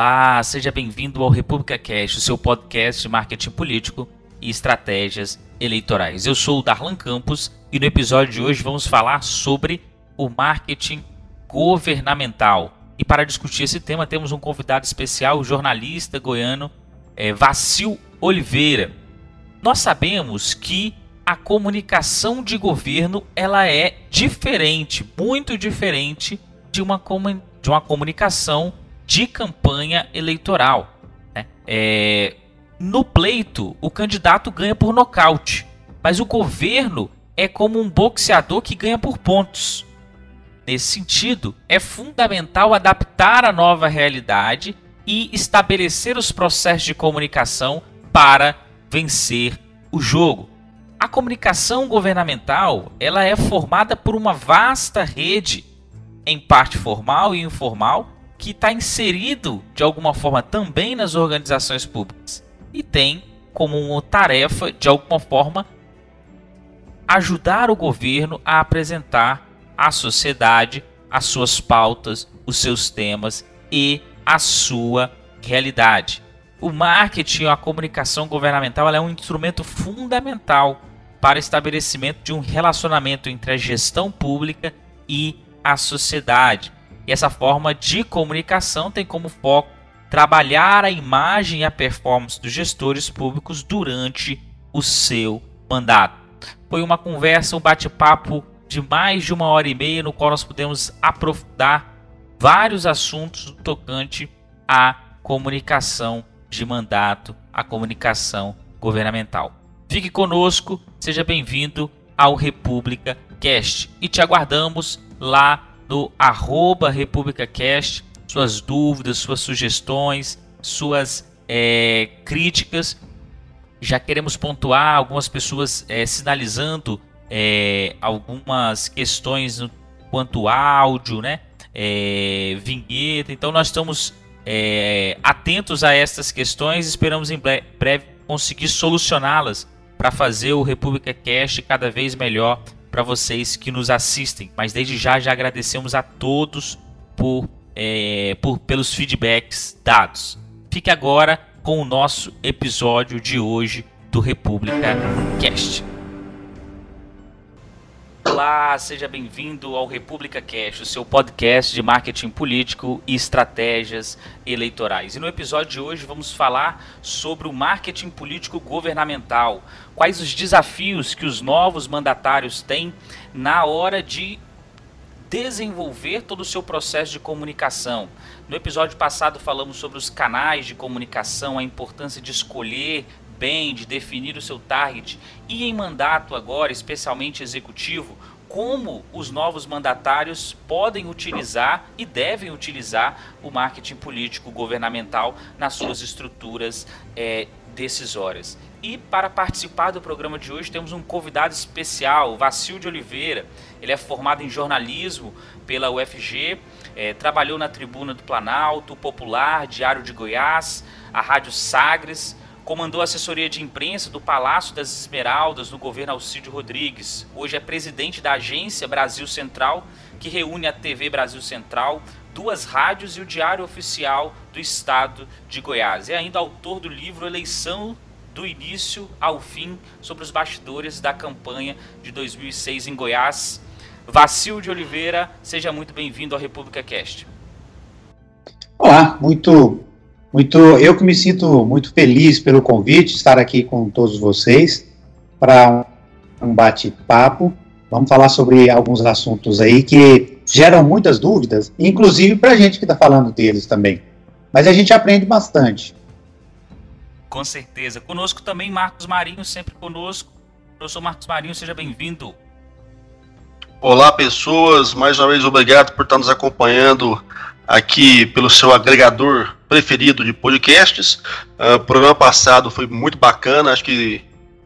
Olá, seja bem-vindo ao República Cast, o seu podcast de marketing político e estratégias eleitorais. Eu sou o Darlan Campos e no episódio de hoje vamos falar sobre o marketing governamental. E para discutir esse tema temos um convidado especial, o jornalista goiano é, Vacil Oliveira. Nós sabemos que a comunicação de governo ela é diferente, muito diferente de uma, de uma comunicação de campanha eleitoral. Né? É, no pleito, o candidato ganha por nocaute, mas o governo é como um boxeador que ganha por pontos. Nesse sentido, é fundamental adaptar a nova realidade e estabelecer os processos de comunicação para vencer o jogo. A comunicação governamental ela é formada por uma vasta rede, em parte formal e informal, que está inserido de alguma forma também nas organizações públicas e tem como tarefa, de alguma forma, ajudar o governo a apresentar à sociedade as suas pautas, os seus temas e a sua realidade. O marketing, a comunicação governamental, é um instrumento fundamental para estabelecimento de um relacionamento entre a gestão pública e a sociedade. E essa forma de comunicação tem como foco trabalhar a imagem e a performance dos gestores públicos durante o seu mandato. Foi uma conversa, um bate-papo de mais de uma hora e meia, no qual nós pudemos aprofundar vários assuntos tocante à comunicação de mandato, à comunicação governamental. Fique conosco, seja bem-vindo ao República Cast e te aguardamos lá no arroba RepúblicaCast, suas dúvidas, suas sugestões, suas é, críticas. Já queremos pontuar algumas pessoas é, sinalizando é, algumas questões no, quanto áudio, né? Vinheta. Então nós estamos atentos a estas questões. Esperamos em breve conseguir solucioná-las para fazer o República Cast cada vez melhor para vocês que nos assistem. Mas desde já já agradecemos a todos por, é, por pelos feedbacks dados. Fique agora com o nosso episódio de hoje do República Cast. Olá, seja bem-vindo ao República Cast, o seu podcast de marketing político e estratégias eleitorais. E no episódio de hoje vamos falar sobre o marketing político governamental. Quais os desafios que os novos mandatários têm na hora de desenvolver todo o seu processo de comunicação. No episódio passado falamos sobre os canais de comunicação, a importância de escolher bem, de definir o seu target e em mandato agora, especialmente executivo, como os novos mandatários podem utilizar e devem utilizar o marketing político governamental nas suas estruturas é, decisórias. E para participar do programa de hoje temos um convidado especial, Vacil de Oliveira. Ele é formado em jornalismo pela UFG, é, trabalhou na Tribuna do Planalto, Popular, Diário de Goiás, a Rádio Sagres, comandou a assessoria de imprensa do Palácio das Esmeraldas no governo Alcídio Rodrigues. Hoje é presidente da agência Brasil Central, que reúne a TV Brasil Central, duas rádios e o Diário Oficial do Estado de Goiás. É ainda autor do livro Eleição do início ao fim sobre os bastidores da campanha de 2006 em Goiás. Vacil de Oliveira, seja muito bem-vindo ao República Cast. Olá, muito muito, eu que me sinto muito feliz pelo convite, estar aqui com todos vocês para um bate-papo. Vamos falar sobre alguns assuntos aí que geram muitas dúvidas, inclusive para a gente que está falando deles também. Mas a gente aprende bastante. Com certeza. Conosco também Marcos Marinho, sempre conosco. Professor Marcos Marinho, seja bem-vindo. Olá, pessoas. Mais uma vez, obrigado por estar nos acompanhando aqui pelo seu agregador preferido de podcasts. Uh, o programa passado foi muito bacana, acho que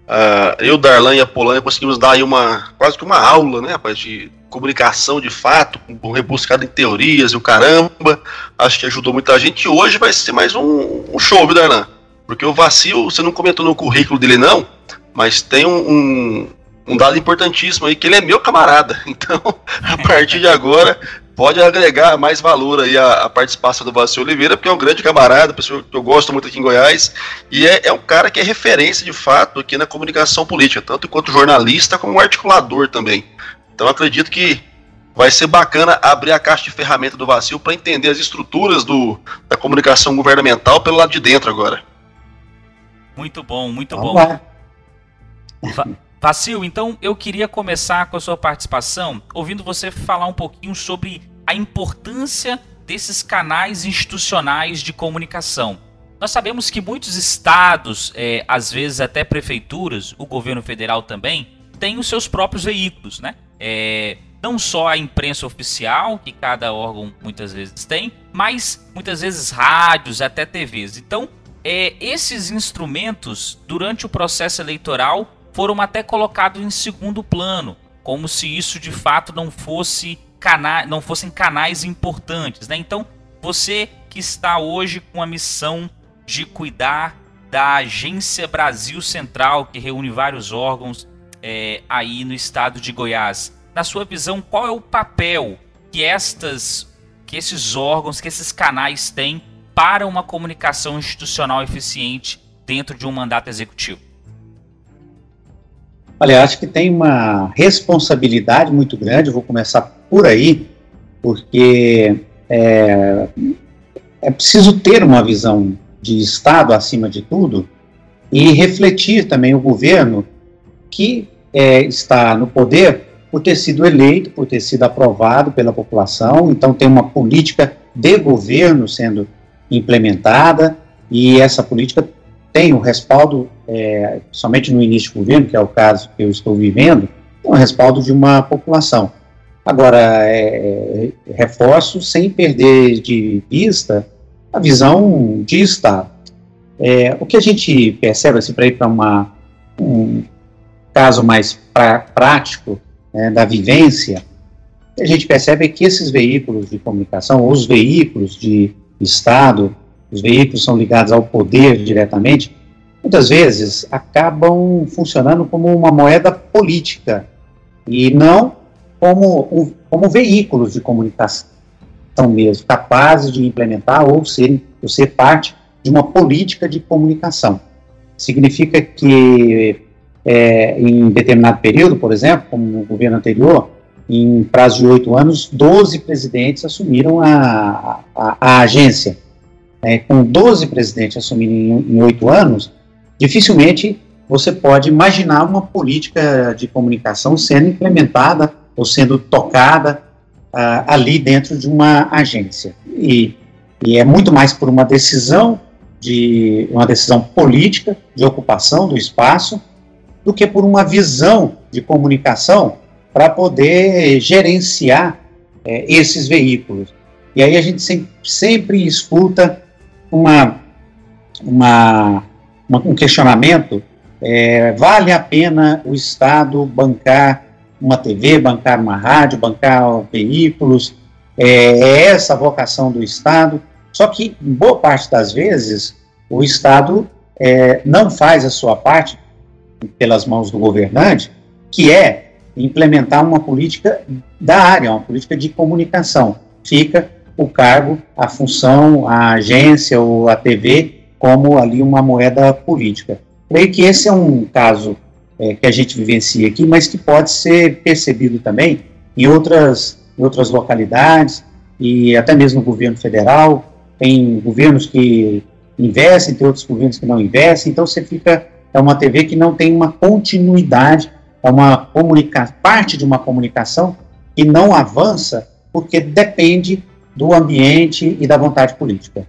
uh, eu, Darlan e a Polônia conseguimos dar aí uma quase que uma aula, né, rapaz, de comunicação de fato, rebuscado em teorias e o caramba. Acho que ajudou muita gente. E hoje vai ser mais um, um show, viu, Darlan? Porque o vacilo, você não comentou no currículo dele, não, mas tem um, um um dado importantíssimo aí, que ele é meu camarada. Então, a partir de agora, pode agregar mais valor aí a, a participação do Vacil Oliveira, porque é um grande camarada, pessoa que eu gosto muito aqui em Goiás, e é, é, um cara que é referência de fato aqui na comunicação política, tanto enquanto jornalista como articulador também. Então acredito que vai ser bacana abrir a caixa de ferramenta do Vacil para entender as estruturas do, da comunicação governamental pelo lado de dentro agora. Muito bom, muito Vamos bom. Lá. Vacil, então eu queria começar com a sua participação, ouvindo você falar um pouquinho sobre a importância desses canais institucionais de comunicação. Nós sabemos que muitos estados, é, às vezes até prefeituras, o governo federal também, têm os seus próprios veículos, né? É, não só a imprensa oficial, que cada órgão muitas vezes tem, mas muitas vezes rádios, até TVs. Então, é, esses instrumentos, durante o processo eleitoral, foram até colocados em segundo plano, como se isso de fato não fosse cana não fossem canais importantes, né? Então, você que está hoje com a missão de cuidar da Agência Brasil Central, que reúne vários órgãos é, aí no estado de Goiás, na sua visão, qual é o papel que estas, que esses órgãos, que esses canais têm para uma comunicação institucional eficiente dentro de um mandato executivo? Olha, acho que tem uma responsabilidade muito grande, vou começar por aí, porque é, é preciso ter uma visão de Estado acima de tudo e refletir também o governo que é, está no poder por ter sido eleito, por ter sido aprovado pela população, então tem uma política de governo sendo implementada e essa política tem o respaldo, é, somente no início do governo, que é o caso que eu estou vivendo, tem o respaldo de uma população. Agora, é, é reforço sem perder de vista a visão de Estado. É, o que a gente percebe, assim, para ir para um caso mais pra, prático né, da vivência, a gente percebe que esses veículos de comunicação, os veículos de Estado, os veículos são ligados ao poder diretamente, muitas vezes acabam funcionando como uma moeda política e não como, como veículos de comunicação mesmo, capazes de implementar ou ser, ou ser parte de uma política de comunicação. Significa que é, em determinado período, por exemplo, como no governo anterior, em prazo de oito anos, 12 presidentes assumiram a, a, a agência é, com 12 presidentes assumindo em oito anos, dificilmente você pode imaginar uma política de comunicação sendo implementada ou sendo tocada uh, ali dentro de uma agência. E, e é muito mais por uma decisão de uma decisão política de ocupação do espaço do que por uma visão de comunicação para poder gerenciar é, esses veículos. E aí a gente sempre, sempre escuta uma, uma, um questionamento: é, vale a pena o Estado bancar uma TV, bancar uma rádio, bancar veículos? É, é essa a vocação do Estado? Só que, boa parte das vezes, o Estado é, não faz a sua parte pelas mãos do governante, que é implementar uma política da área, uma política de comunicação. Fica o cargo, a função, a agência ou a TV como ali uma moeda política. Creio que esse é um caso é, que a gente vivencia aqui, mas que pode ser percebido também em outras, em outras localidades e até mesmo no governo federal. Tem governos que investem, tem outros governos que não investem, então você fica, é uma TV que não tem uma continuidade, é uma comunica parte de uma comunicação que não avança porque depende do ambiente e da vontade política.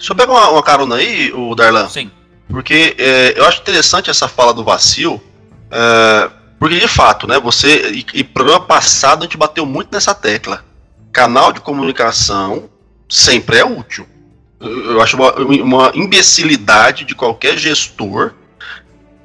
Deixa eu pegar uma, uma carona aí, o Darlan. Sim. Porque é, eu acho interessante essa fala do vacilo, é, porque de fato, né, você, e, e programa passado a gente bateu muito nessa tecla. Canal de comunicação sempre é útil. Eu, eu acho uma, uma, imbecilidade de qualquer gestor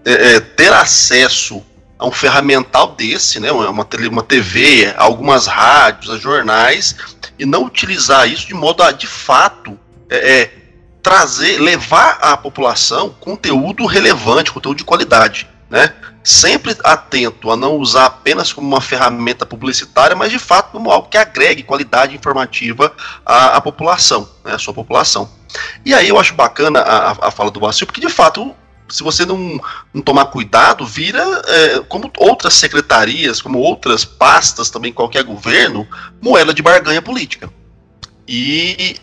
é, é ter acesso a um ferramental desse, né, uma, uma TV, algumas rádios, a jornais, e não utilizar isso de modo a, de fato, é, é, trazer, levar à população conteúdo relevante, conteúdo de qualidade. né? Sempre atento a não usar apenas como uma ferramenta publicitária, mas de fato como algo que agregue qualidade informativa à, à população, né, à sua população. E aí eu acho bacana a, a fala do Vacil, porque de fato se você não, não, tomar cuidado, vira é, como outras secretarias, como outras pastas também, qualquer governo, moeda de barganha política. E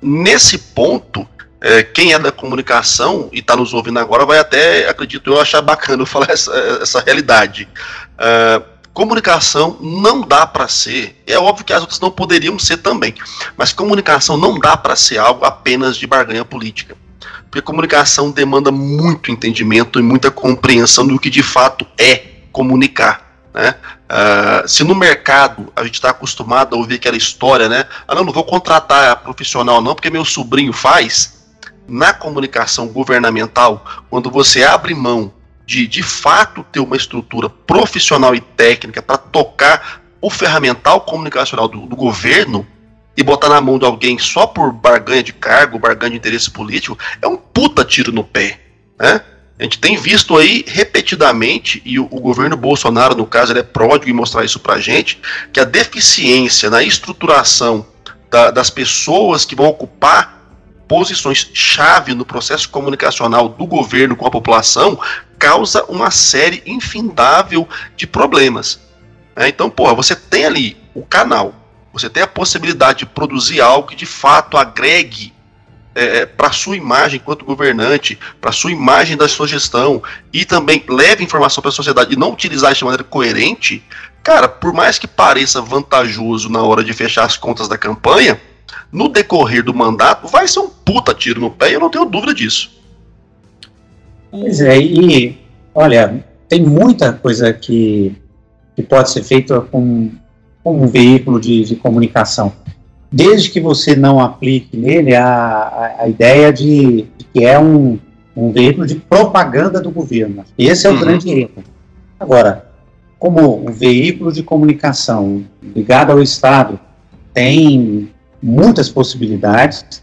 nesse ponto, é, quem é da comunicação e está nos ouvindo agora vai até, acredito eu, achar bacana falar essa, essa realidade. É, comunicação não dá para ser, é óbvio que as outras não poderiam ser também, mas comunicação não dá para ser algo apenas de barganha política. Porque comunicação demanda muito entendimento e muita compreensão do que de fato é comunicar. Né? Uh, se no mercado a gente está acostumado a ouvir aquela história, né? Ah, não, não vou contratar profissional, não, porque meu sobrinho faz na comunicação governamental, quando você abre mão de de fato ter uma estrutura profissional e técnica para tocar o ferramental comunicacional do, do, governo e botar na mão de alguém só por barganha de cargo, barganha de interesse político, é um puta tiro no pé, né? A gente tem visto aí repetidamente, e o, o governo Bolsonaro, no caso, ele é pródigo em mostrar isso pra gente, que a deficiência na estruturação da, das pessoas que vão ocupar posições chave no processo comunicacional do governo com a população causa uma série infindável de problemas. É, então, porra, você tem ali o canal, você tem a possibilidade de produzir algo que de fato agregue é, é para sua imagem enquanto governante, para sua imagem da sua gestão e também leve informação para a sociedade e não utilizar isso de maneira coerente, cara, por mais que pareça vantajoso na hora de fechar as contas da campanha, no decorrer do mandato, vai ser um puta tiro no pé, eu não tenho dúvida disso. Pois é, e olha, tem muita coisa que, que pode ser feita com, com um veículo de, de comunicação. Desde que você não aplique nele a, a, a ideia de, de, que é um, um veículo de propaganda do governo. Esse é o uhum. grande erro. Agora, como um veículo de comunicação ligado ao Estado tem muitas possibilidades,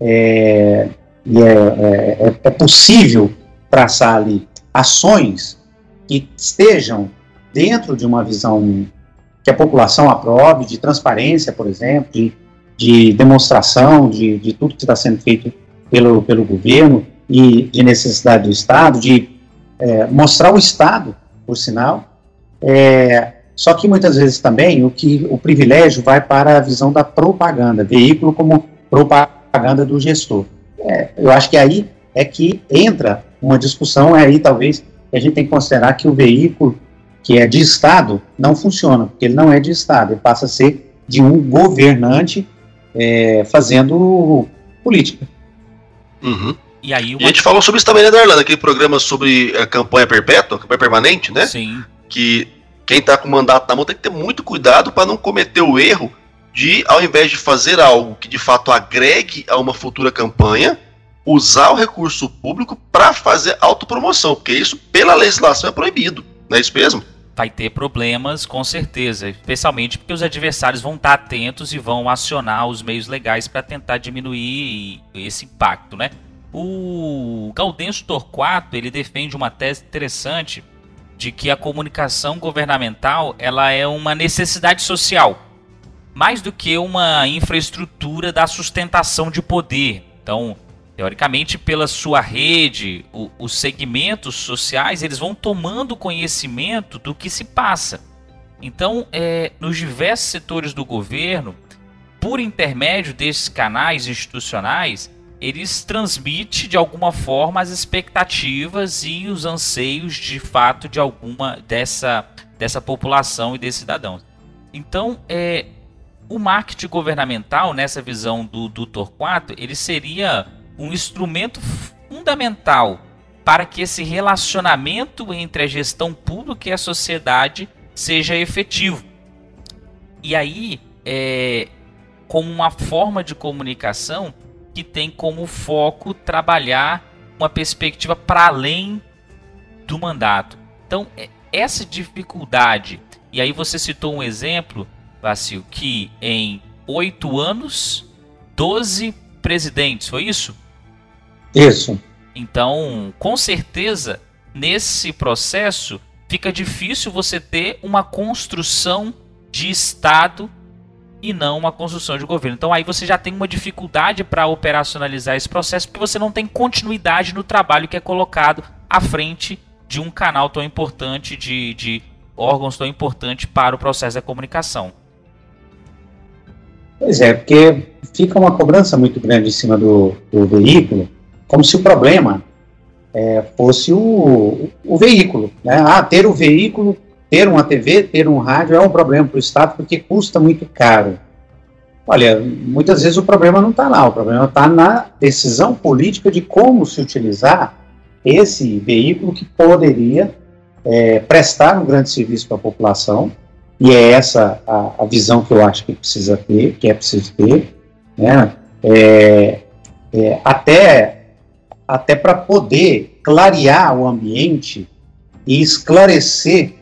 é, e é, é, é, é possível traçar ali ações que estejam dentro de uma visão que a população aprove, de transparência, por exemplo, de, de demonstração de, de tudo que está sendo feito pelo, pelo governo e de necessidade do Estado, de é, mostrar o Estado, por sinal, é, só que muitas vezes também o que o privilégio vai para a visão da propaganda, veículo como propaganda do gestor. É, eu acho que aí é que entra uma discussão, é aí talvez que a gente tem que considerar que o veículo que é de Estado não funciona, porque ele não é de Estado, ele passa a ser de um governante é, fazendo política. Uhum. E aí uma... e a gente falou sobre isso também, né, Darlan, aquele programa sobre a campanha perpétua, campanha permanente, né? Sim. Que quem está com o mandato na mão tem que ter muito cuidado para não cometer o erro de, ao invés de fazer algo que de fato agregue a uma futura campanha, usar o recurso público para fazer autopromoção, porque isso, pela legislação, é proibido. Não é isso mesmo? Vai ter problemas, com certeza, especialmente porque os adversários vão estar atentos e vão acionar os meios legais para tentar diminuir esse impacto, né? O Gaudêncio Torquato, ele defende uma tese interessante de que a comunicação governamental ela é uma necessidade social, mais do que uma infraestrutura da sustentação de poder. Então, teoricamente, pela sua rede, o, os segmentos sociais eles vão tomando conhecimento do que se passa. Então, é, nos diversos setores do governo, por intermédio desses canais institucionais, eles transmitem de alguma forma as expectativas e os anseios de fato de alguma dessa, dessa população e desses cidadãos. Então, é, o marketing governamental, nessa visão do, do Torquato, ele seria um instrumento fundamental para que esse relacionamento entre a gestão pública e a sociedade seja efetivo. E aí, é, como uma forma de comunicação, que tem como foco trabalhar uma perspectiva para além do mandato. Então, é, essa dificuldade, e aí você citou um exemplo, Vacil, que em oito anos, 12 presidentes, foi isso? Isso. Então, com certeza, nesse processo fica difícil você ter uma construção de Estado e não uma construção de governo. Então aí você já tem uma dificuldade para operacionalizar esse processo porque você não tem continuidade no trabalho que é colocado à frente de um canal tão importante, de, de órgãos tão importantes para o processo da comunicação. Pois é, porque fica uma cobrança muito grande em cima do, do veículo, como se o problema é, fosse o, o veículo. Né? Ah, ter o veículo, ter uma TV, ter um rádio é um problema para o Estado porque custa muito caro. Olha, muitas vezes o problema não está lá, o problema está na decisão política de como se utilizar esse veículo que poderia é, prestar um grande serviço para a população, e é essa a, a, visão que eu acho que precisa ter, que é preciso ter, né? É, é, até até para poder clarear o ambiente e esclarecer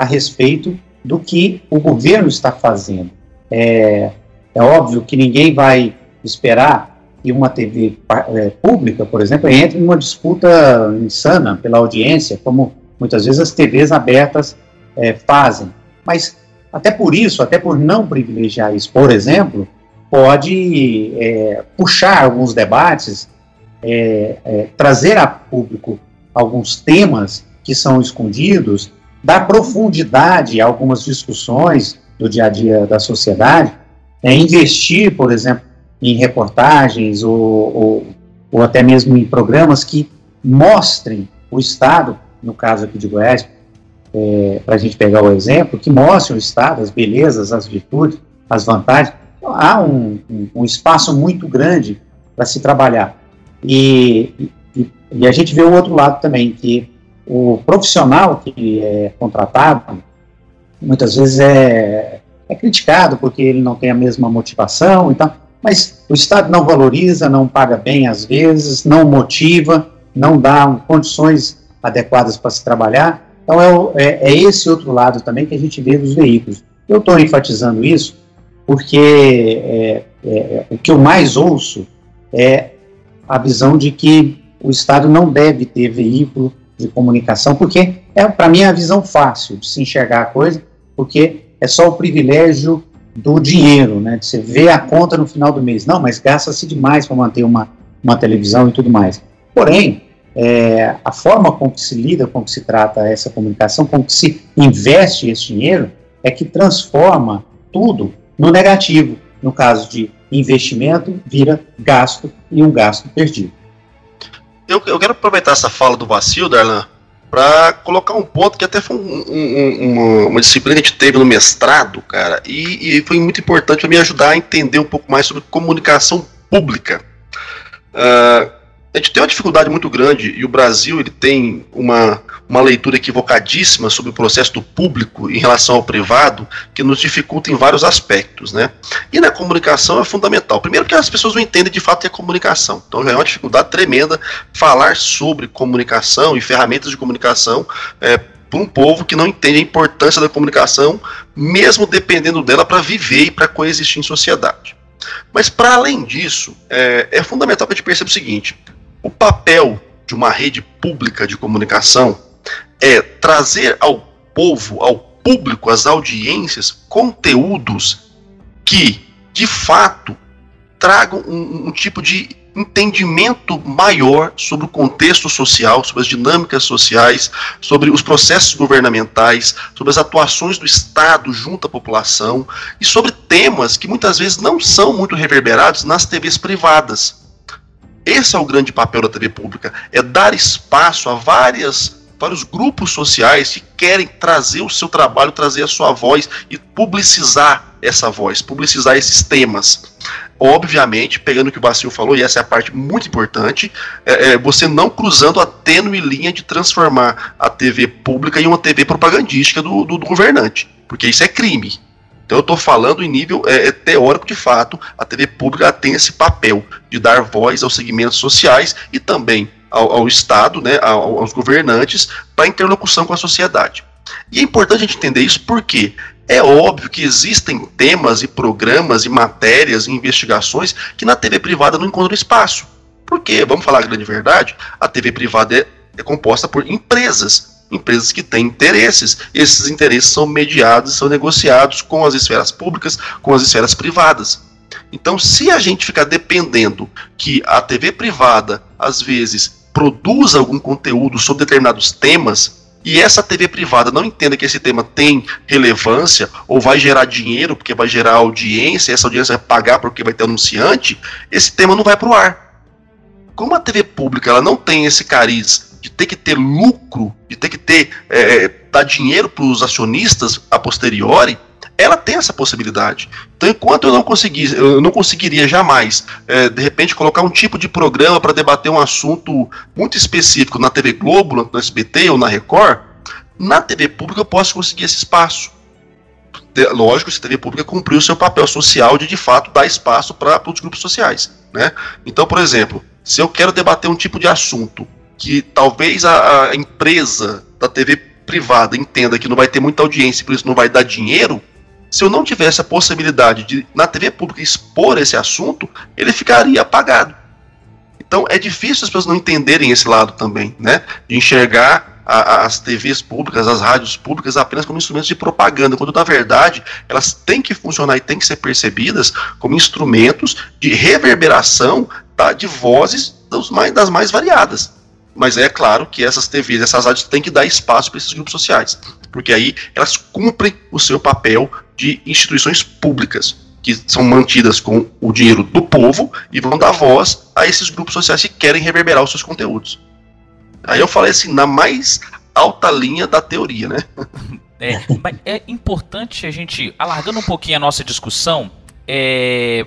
a respeito do que o governo está fazendo. É, é óbvio que ninguém vai esperar que uma TV é, pública, por exemplo, entre numa disputa insana pela audiência, como muitas vezes as TVs abertas é, fazem. Mas até por isso, até por não privilegiar isso, por exemplo, pode é, puxar alguns debates, é, é, trazer a público alguns temas que são escondidos, dar profundidade a algumas discussões do dia a dia da sociedade, é, investir, por exemplo, em reportagens ou, ou, ou até mesmo em programas que mostrem o Estado, no caso aqui de Goiás, é, para a gente pegar o exemplo, que mostrem o Estado, as belezas, as virtudes, as vantagens. Então, há um, um, um, espaço muito grande para se trabalhar. E, e, e, a gente vê o outro lado também, que o profissional que é contratado, muitas vezes é, é criticado porque ele não tem a mesma motivação, então, mas o Estado não valoriza, não paga bem às vezes, não motiva, não dá condições adequadas para se trabalhar. Então é, é, é, esse outro lado também que a gente vê dos veículos. Eu estou enfatizando isso porque é, é, é, o que eu mais ouço é a visão de que o Estado não deve ter veículo de comunicação, porque é para mim é a visão fácil de se enxergar a coisa, porque é só o privilégio do dinheiro, né? De você ver a conta no final do mês. Não, mas gasta-se demais para manter uma, uma televisão e tudo mais. Porém, é, a forma com que se lida, com que se trata essa comunicação, com que se investe esse dinheiro, é que transforma tudo no negativo. No caso de investimento, vira gasto e um gasto perdido. Eu, eu quero aproveitar essa fala do Vacil, Darlan, para colocar um ponto que até foi um, um, uma, uma, disciplina que a gente teve no mestrado, cara, e, e foi muito importante para me ajudar a entender um pouco mais sobre comunicação pública. Uh, a gente tem uma dificuldade muito grande e o Brasil ele tem uma, uma leitura equivocadíssima sobre o processo do público em relação ao privado que nos dificulta em vários aspectos, né? E na comunicação é fundamental. Primeiro que as pessoas não entendem de fato que é comunicação. Então já é uma dificuldade tremenda falar sobre comunicação e ferramentas de comunicação é, para um povo que não entende a importância da comunicação, mesmo dependendo dela para viver e para coexistir em sociedade. Mas para além disso, é, é fundamental que a gente perceba o seguinte: o papel de uma rede pública de comunicação é trazer ao povo, ao público, às audiências, conteúdos que, de fato, tragam um, um tipo de entendimento maior sobre o contexto social, sobre as dinâmicas sociais, sobre os processos governamentais, sobre as atuações do Estado junto à população e sobre temas que muitas vezes não são muito reverberados nas TVs privadas. Esse é o grande papel da TV pública, é dar espaço a várias vários grupos sociais que querem trazer o seu trabalho, trazer a sua voz e publicizar essa voz, publicizar esses temas. Obviamente, pegando o que o Bacio falou, e essa é a parte muito importante, é, é você não cruzando a tênue linha de transformar a TV pública em uma TV propagandística do, do, do governante, porque isso é crime. Então eu estou falando em nível é, é, teórico de fato, a TV pública tem esse papel de dar voz aos segmentos sociais e também ao, ao Estado, né, aos governantes, para interlocução com a sociedade. E é importante a gente entender isso porque é óbvio que existem temas e programas e matérias e investigações que na TV privada não encontram espaço. Porque, vamos falar a grande verdade, a TV privada é é composta por empresas empresas que têm interesses. Esses interesses são mediados, são negociados com as esferas públicas, com as esferas privadas. Então, se a gente ficar dependendo que a TV privada, às vezes, produza algum conteúdo sobre determinados temas, e essa TV privada não entenda que esse tema tem relevância ou vai gerar dinheiro porque vai gerar audiência, e essa audiência vai pagar porque vai ter anunciante, esse tema não vai para o ar. Como a TV pública ela não tem esse cariz de ter que ter lucro, de ter que ter é, é dar dinheiro para os acionistas a posteriori, ela tem essa possibilidade. Então, enquanto eu não conseguir, eu não conseguiria jamais, é, de repente, colocar um tipo de programa para debater um assunto muito específico na TV Globo, no SBT ou na Record, na TV pública eu posso conseguir esse espaço. Lógico, se a TV pública cumpriu o seu papel social de de fato dar espaço para os grupos sociais. Né? Então, por exemplo, se eu quero debater um tipo de assunto que talvez a, a empresa da TV privada entenda que não vai ter muita audiência, por isso não vai dar dinheiro, se eu não tivesse a possibilidade de, na TV pública, expor esse assunto, ele ficaria apagado. Então é difícil as pessoas não entenderem esse lado também, né? De enxergar a, as TVs públicas, as rádios públicas apenas como instrumentos de propaganda, quando na verdade elas têm que funcionar e têm que ser percebidas como instrumentos de reverberação tá, de vozes dos mais, das mais variadas. Mas é claro que essas TVs, essas rádios têm que dar espaço para esses grupos sociais, porque aí elas cumprem o seu papel de instituições públicas, que são mantidas com o dinheiro do povo e vão dar voz a esses grupos sociais que querem reverberar os seus conteúdos. Aí eu falei assim, na mais alta linha da teoria, né? É, é importante a gente, alargando um pouquinho a nossa discussão, é,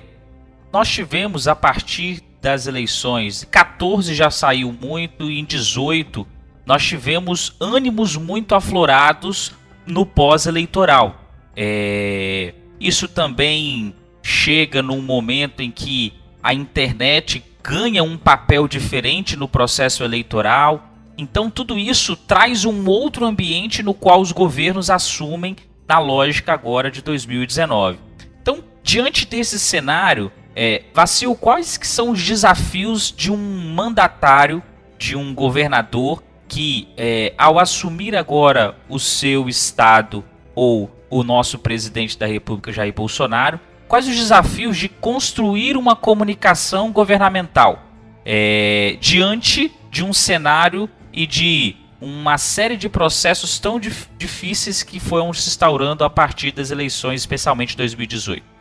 nós tivemos a partir das eleições. 14 já saiu muito e em 18 nós tivemos ânimos muito aflorados no pós-eleitoral. É... Isso também chega num momento em que a internet ganha um papel diferente no processo eleitoral. Então tudo isso traz um outro ambiente no qual os governos assumem na lógica agora de 2019. Então, diante desse cenário, é, Vacil, quais que são os desafios de um mandatário, de um governador que, é, ao assumir agora o seu estado ou o nosso presidente da República, Jair Bolsonaro, quais os desafios de construir uma comunicação governamental é, diante de um cenário e de uma série de processos tão dif difíceis que foram se instaurando a partir das eleições, especialmente 2018?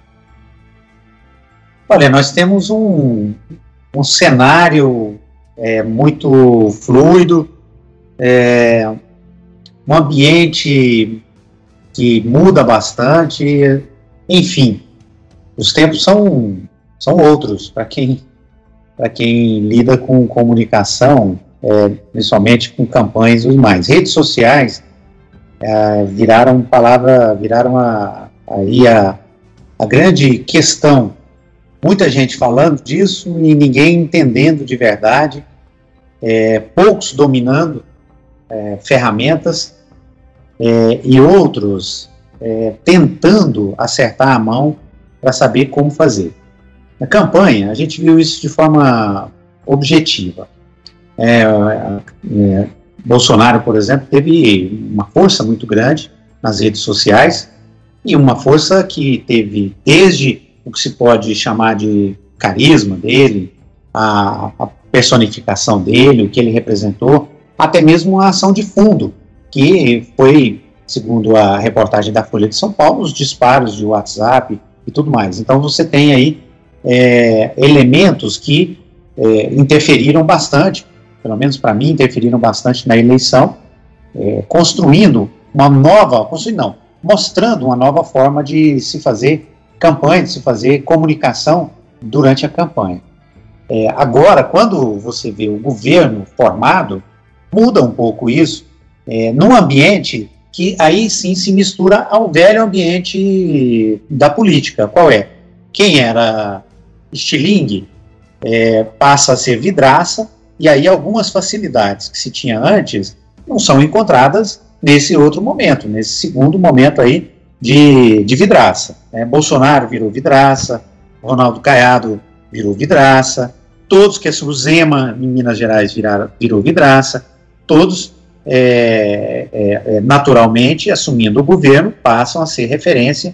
Olha, nós temos um, um cenário é, muito fluido, é, um ambiente que muda bastante, enfim, os tempos são, são outros para quem, quem lida com comunicação, é, principalmente com campanhas e mais. Redes sociais é, viraram palavra, viraram aí a, a grande questão muita gente falando disso e ninguém entendendo de verdade, é, poucos dominando é, ferramentas é, e outros é, tentando acertar a mão para saber como fazer. Na campanha, a gente viu isso de forma objetiva. É, é, Bolsonaro, por exemplo, teve uma força muito grande nas redes sociais e uma força que teve desde o que se pode chamar de carisma dele, a, a personificação dele, o que ele representou, até mesmo a ação de fundo, que foi, segundo a reportagem da Folha de São Paulo, os disparos de WhatsApp e tudo mais. Então você tem aí é, elementos que é, interferiram bastante, pelo menos para mim, interferiram bastante na eleição, é, construindo uma nova, construindo não, mostrando uma nova forma de se fazer campanha, de se fazer comunicação durante a campanha. É, agora, quando você vê o governo formado, muda um pouco isso, é, num ambiente que aí sim se mistura ao velho ambiente da política. Qual é? Quem era estilingue é, passa a ser vidraça, e aí algumas facilidades que se tinha antes não são encontradas nesse outro momento, nesse segundo momento aí de, de vidraça. Né? Bolsonaro virou vidraça, Ronaldo Caiado virou vidraça, todos que é o Zema em Minas Gerais viraram, virou vidraça. todos, é, é, é, naturalmente, assumindo o governo, passam a ser referência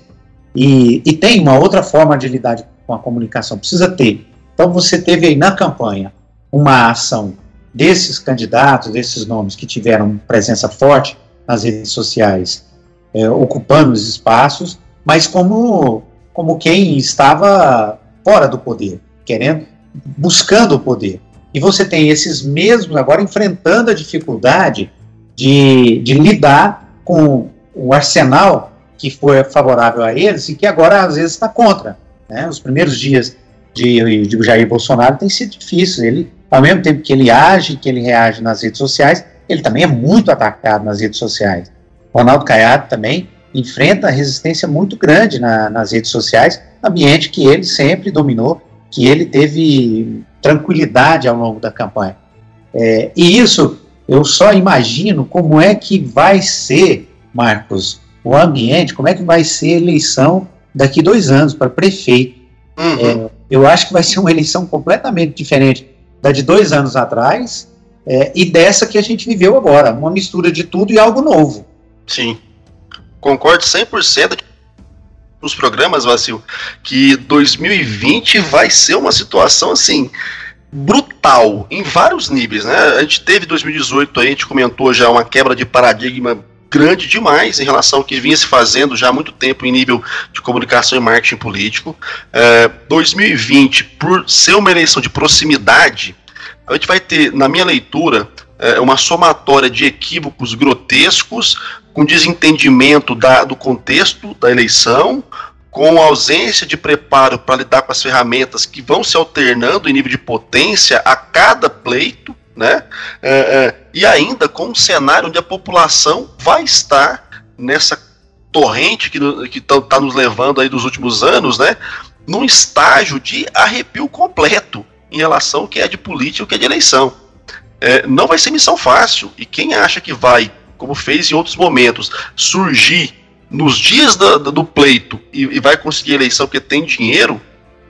e, e tem uma outra forma de lidar com a comunicação, precisa ter. Então, você teve aí na campanha uma ação desses candidatos, desses nomes que tiveram presença forte nas redes sociais, é, ocupando os espaços, mas como, como quem estava fora do poder, querendo, buscando o poder. E você tem esses mesmos agora enfrentando a dificuldade de, de lidar com o arsenal que foi favorável a eles e que agora às vezes está contra. Né? Os primeiros dias de, de Jair Bolsonaro têm sido difíceis. Ele, ao mesmo tempo que ele age, que ele reage nas redes sociais, ele também é muito atacado nas redes sociais. Ronaldo Caiado também enfrenta resistência muito grande na, nas redes sociais, ambiente que ele sempre dominou, que ele teve tranquilidade ao longo da campanha. É, e isso eu só imagino como é que vai ser, Marcos, o ambiente, como é que vai ser a eleição daqui dois anos para prefeito. Uhum. É, eu acho que vai ser uma eleição completamente diferente da de dois anos atrás é, e dessa que a gente viveu agora, uma mistura de tudo e algo novo. Sim, concordo 100% nos programas, Vacil, que 2020 vai ser uma situação assim brutal em vários níveis, né? A gente teve 2018 aí, a gente comentou já uma quebra de paradigma grande demais em relação ao que vinha se fazendo já há muito tempo em nível de comunicação e marketing político. É, 2020, por ser uma eleição de proximidade, a gente vai ter, na minha leitura, é, uma somatória de equívocos grotescos, com desentendimento da, do contexto da eleição, com ausência de preparo para lidar com as ferramentas que vão se alternando em nível de potência a cada pleito, né? É, é, e ainda com um cenário onde a população vai estar nessa torrente que está tá nos levando aí dos últimos anos, né? Num estágio de arrepio completo em relação ao que é de política e o que é de eleição. É, não vai ser missão fácil. E quem acha que vai, como fez em outros momentos, surgir nos dias do, pleito e, e, vai conseguir eleição porque tem dinheiro,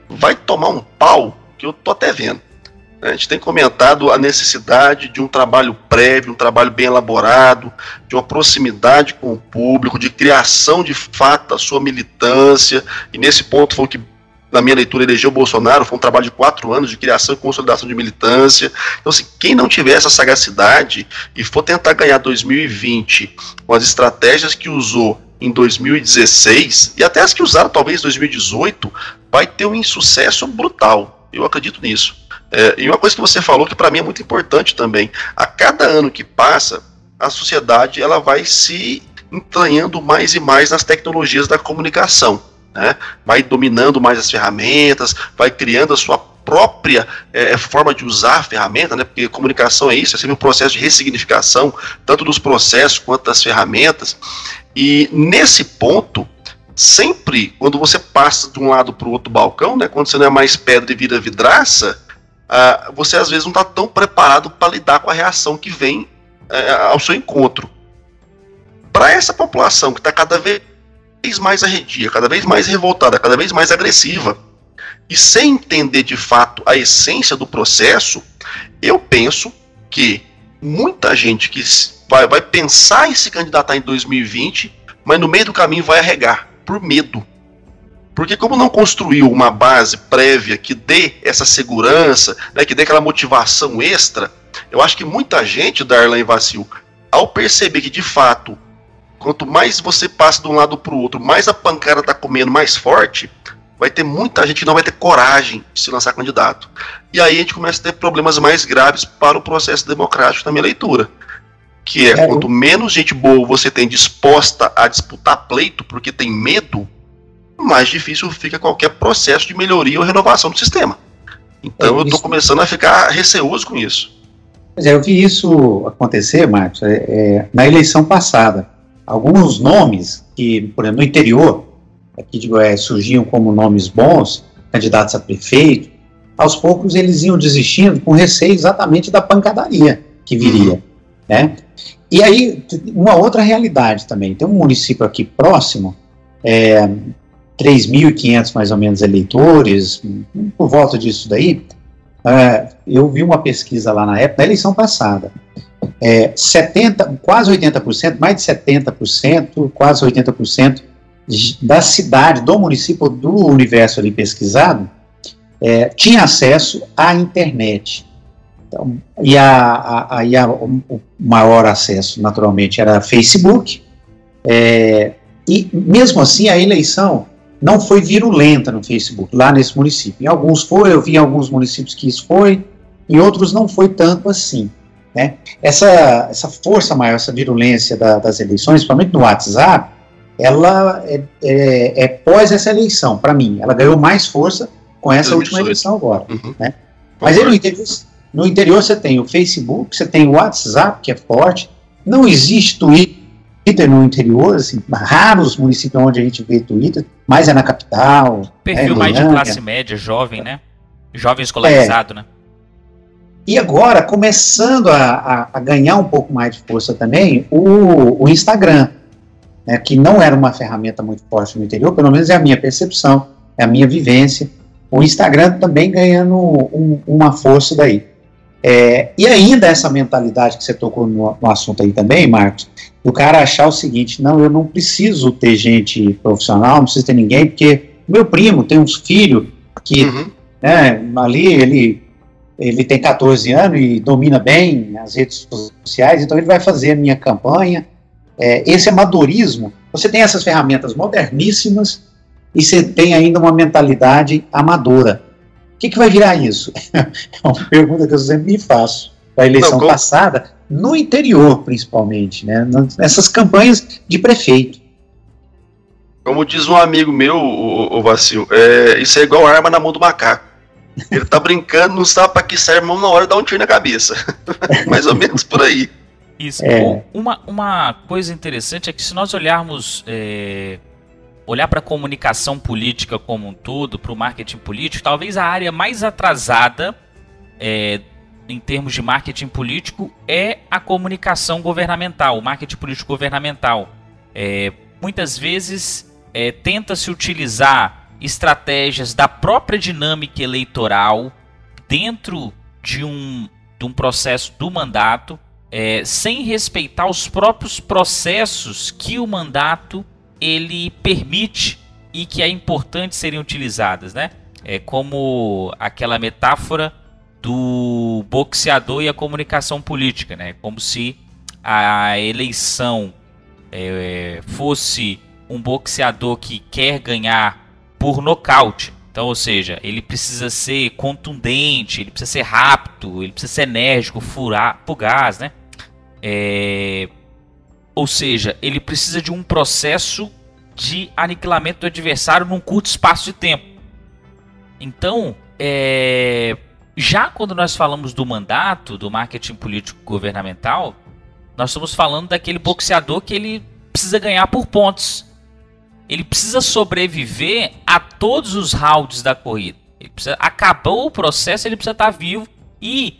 vai tomar um pau que eu tô até vendo. A gente tem comentado a necessidade de um trabalho prévio, um trabalho bem elaborado, de uma proximidade com o público, de criação de fato da sua militância, e nesse ponto foi o que na minha leitura, elegeu o Bolsonaro, foi um trabalho de quatro anos de criação e consolidação de militância. Então, assim, quem não tiver essa sagacidade e for tentar ganhar 2020 com as estratégias que usou em 2016 e até as que usaram talvez em 2018, vai ter um insucesso brutal. Eu acredito nisso. É, e uma coisa que você falou que para mim é muito importante também, a cada ano que passa, a sociedade ela vai se entranhando mais e mais nas tecnologias da comunicação né? vai dominando mais as ferramentas, vai criando a sua própria é, forma de usar a ferramenta, né? porque comunicação é isso, é sempre um processo de ressignificação, tanto dos processos quanto das ferramentas. E nesse ponto, sempre quando você passa de um lado para o outro balcão, né? quando você não é mais pedra e vira vidraça, uh, você às vezes não está tão preparado para lidar com a reação que vem uh, ao seu encontro. Para essa população que está cada vez vez mais arredia, cada vez mais revoltada, cada vez mais agressiva, e sem entender de fato a essência do processo, eu penso que muita gente que vai, vai pensar em se candidatar em 2020, mas no meio do caminho vai arregar, por medo. Porque como não construiu uma base prévia que dê essa segurança, né, que dê aquela motivação extra, eu acho que muita gente, Darlan e Vacil, ao perceber que de fato Quanto mais você passa de um lado para o outro, mais a pancada está comendo mais forte, vai ter muita gente que não vai ter coragem de se lançar candidato. E aí a gente começa a ter problemas mais graves para o processo democrático na minha leitura. Que é, é quanto menos gente boa você tem disposta a disputar pleito porque tem medo, mais difícil fica qualquer processo de melhoria ou renovação do sistema. Então é, eu estou começando a ficar receoso com isso. Pois é, eu vi isso acontecer, Marcos, é, é, na eleição passada alguns nomes que, por exemplo, no interior, aqui de Goiás surgiam como nomes bons, candidatos a prefeito, aos poucos eles iam desistindo com receio exatamente da pancadaria que viria, uhum. né? E aí, uma outra realidade também, tem um município aqui próximo, é, 3.500 mais ou menos eleitores, por volta disso daí, é, eu vi uma pesquisa lá na época, na eleição passada, é, 70, quase 80%, mais de 70%, quase 80% da cidade, do município, do universo ali pesquisado, é, tinha acesso à internet. Então, e a, a, a, o, maior acesso, naturalmente, era Facebook. É, e mesmo assim, a eleição não foi virulenta no Facebook, lá nesse município. Em alguns foi, eu vi em alguns municípios que isso foi, em outros não foi tanto assim. Né? Essa, essa força maior, essa virulência da, das eleições, principalmente no WhatsApp, ela é, é, é pós essa eleição, para mim. Ela ganhou mais força com essa última eleição agora. Uhum. Né? Mas aí no interior, no interior você tem o Facebook, você tem o WhatsApp, que é forte, não existe Twitter no interior, assim, raros municípios onde a gente vê Twitter, mas é na capital. Perfil é, mais de classe média, jovem, né? Jovem escolarizado, é. né? E agora, começando a, a, a, ganhar um pouco mais de força também, o, o Instagram, né, que não era uma ferramenta muito forte no interior, pelo menos é a minha percepção, é a minha vivência. O Instagram também ganhando um, uma força daí. É, e ainda essa mentalidade que você tocou no, no, assunto aí também, Marcos, o cara achar o seguinte: não, eu não preciso ter gente profissional, não preciso ter ninguém, porque meu primo tem uns filhos que uhum. né, ali ele ele tem 14 anos e domina bem as redes sociais, então ele vai fazer a minha campanha. É, esse amadorismo, você tem essas ferramentas moderníssimas e você tem ainda uma mentalidade amadora. O que, que vai virar isso? é uma pergunta que eu sempre me faço. Da eleição Não, passada, no interior principalmente, né, nessas campanhas de prefeito. Como diz um amigo meu, o, o Vacil, é, isso é igual arma na mão do macaco. Ele tá brincando, não sabe pra que serve, mas na hora dá um tiro na cabeça. Mais ou menos por aí. Isso. É. Uma, uma coisa interessante é que se nós olharmos. É, olhar para a comunicação política como um todo, para o marketing político, talvez a área mais atrasada é, em termos de marketing político é a comunicação governamental, o marketing político governamental. É, muitas vezes é, tenta-se utilizar estratégias da própria dinâmica eleitoral dentro de um, de um processo do mandato, é, sem respeitar os próprios processos que o mandato ele permite e que é importante serem utilizadas, né? É como aquela metáfora do boxeador e a comunicação política, né? Como se a eleição é, fosse um boxeador que quer ganhar por nocaute. Então, ou seja, ele precisa ser contundente, ele precisa ser rápido, ele precisa ser enérgico, furar, fugaz, né? É... Ou seja, ele precisa de um processo de aniquilamento do adversário num curto espaço de tempo. Então, é... já quando nós falamos do mandato, do marketing político governamental, nós estamos falando daquele boxeador que ele precisa ganhar por pontos ele precisa sobreviver a todos os rounds da corrida. Ele precisa, acabou o processo, ele precisa estar vivo e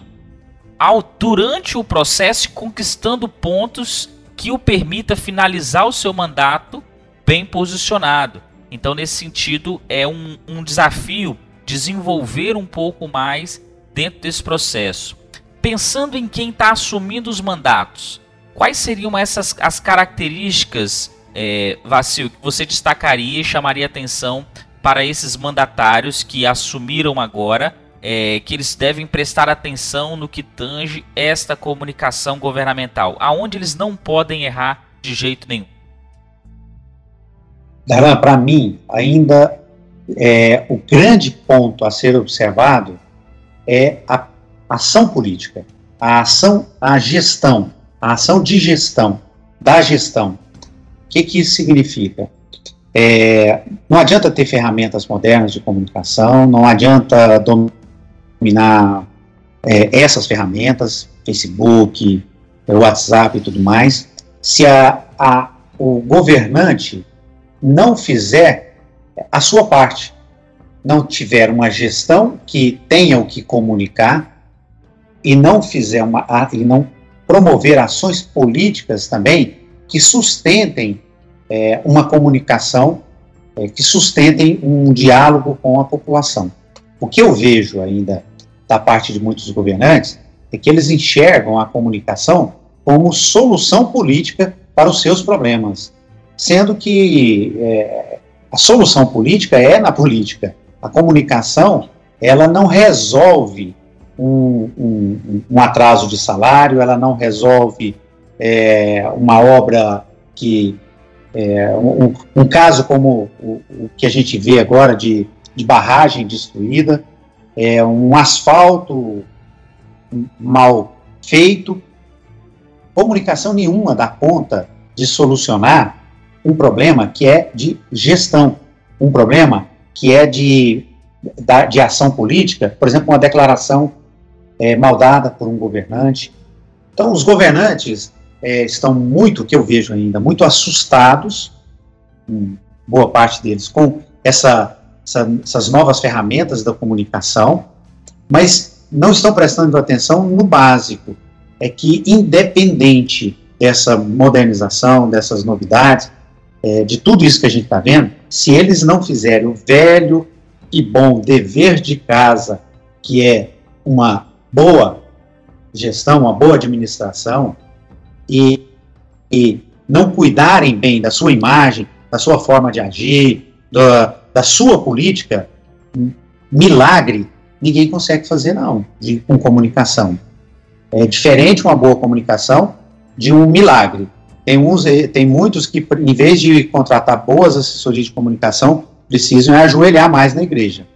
ao, durante o processo conquistando pontos que o permita finalizar o seu mandato bem posicionado. Então, nesse sentido, é um, um desafio desenvolver um pouco mais dentro desse processo. Pensando em quem está assumindo os mandatos, quais seriam essas as características é, Vacil, que você destacaria e chamaria atenção para esses mandatários que assumiram agora é, que eles devem prestar atenção no que tange esta comunicação governamental, aonde eles não podem errar de jeito nenhum? Darlan, para mim, ainda é, o grande ponto a ser observado é a ação política, a ação, a gestão, a ação de gestão, da gestão. O que, que isso significa? É, não adianta ter ferramentas modernas de comunicação, não adianta dominar é, essas ferramentas, Facebook, WhatsApp e tudo mais, se a, a, o governante não fizer a sua parte, não tiver uma gestão que tenha o que comunicar e não fizer uma e não promover ações políticas também que sustentem é, uma comunicação, é, que sustentem um diálogo com a população. O que eu vejo ainda da parte de muitos governantes é que eles enxergam a comunicação como solução política para os seus problemas, sendo que é, a solução política é na política. A comunicação ela não resolve um, um, um atraso de salário, ela não resolve é, uma obra que é, um, um, caso como o, o, que a gente vê agora de, de barragem destruída, é, um asfalto mal feito, comunicação nenhuma dá conta de solucionar um problema que é de gestão, um problema que é de, de ação política, por exemplo, uma declaração é, mal dada por um governante. Então, os governantes é, estão muito, que eu vejo ainda, muito assustados, boa parte deles, com essa, essa, essas novas ferramentas da comunicação, mas não estão prestando atenção no básico, é que independente dessa modernização, dessas novidades, é, de tudo isso que a gente está vendo, se eles não fizerem o velho e bom dever de casa, que é uma boa gestão, uma boa administração, e, e não cuidarem bem da sua imagem, da sua forma de agir, da, da sua política, milagre ninguém consegue fazer não, de, com comunicação. É diferente uma boa comunicação de um milagre. Tem, uns, tem muitos que, em vez de contratar boas assessorias de comunicação, precisam ajoelhar mais na igreja.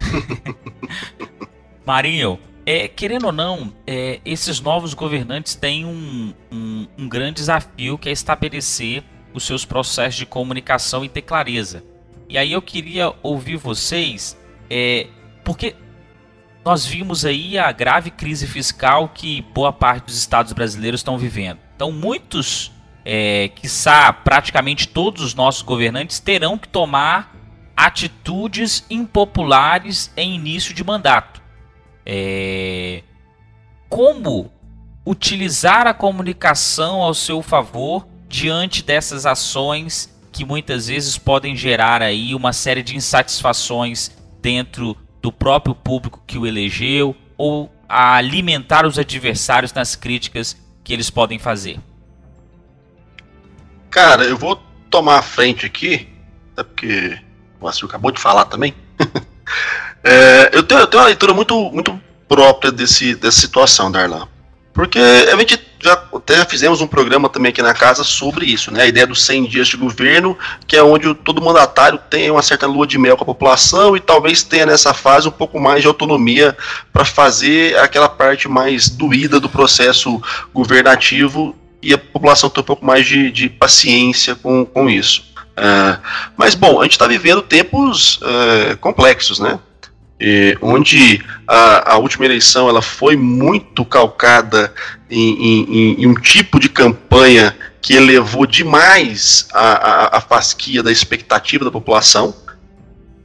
Marinho, é, querendo ou não, é, esses novos governantes têm um, um, um, grande desafio que é estabelecer os seus processos de comunicação e ter clareza. E aí eu queria ouvir vocês, é, porque nós vimos aí a grave crise fiscal que boa parte dos estados brasileiros estão vivendo. Então muitos, é, quiçá praticamente todos os nossos governantes terão que tomar atitudes impopulares em início de mandato. É... Como utilizar a comunicação ao seu favor diante dessas ações que muitas vezes podem gerar aí uma série de insatisfações dentro do próprio público que o elegeu ou a alimentar os adversários nas críticas que eles podem fazer? Cara, eu vou tomar a frente aqui, até porque o Vassil acabou de falar também. É, eu, tenho, eu tenho uma leitura muito, muito própria desse, dessa situação, Darlan. Porque a gente já até fizemos um programa também aqui na casa sobre isso, né? A ideia dos 100 dias de governo, que é onde todo mandatário tem uma certa lua de mel com a população e talvez tenha nessa fase um pouco mais de autonomia para fazer aquela parte mais doída do processo governativo e a população ter um pouco mais de, de paciência com, com isso. Uh, mas, bom, a gente está vivendo tempos uh, complexos, né? Onde a, a, última eleição ela foi muito calcada em, em, em, um tipo de campanha que elevou demais a, a, a fasquia da expectativa da população.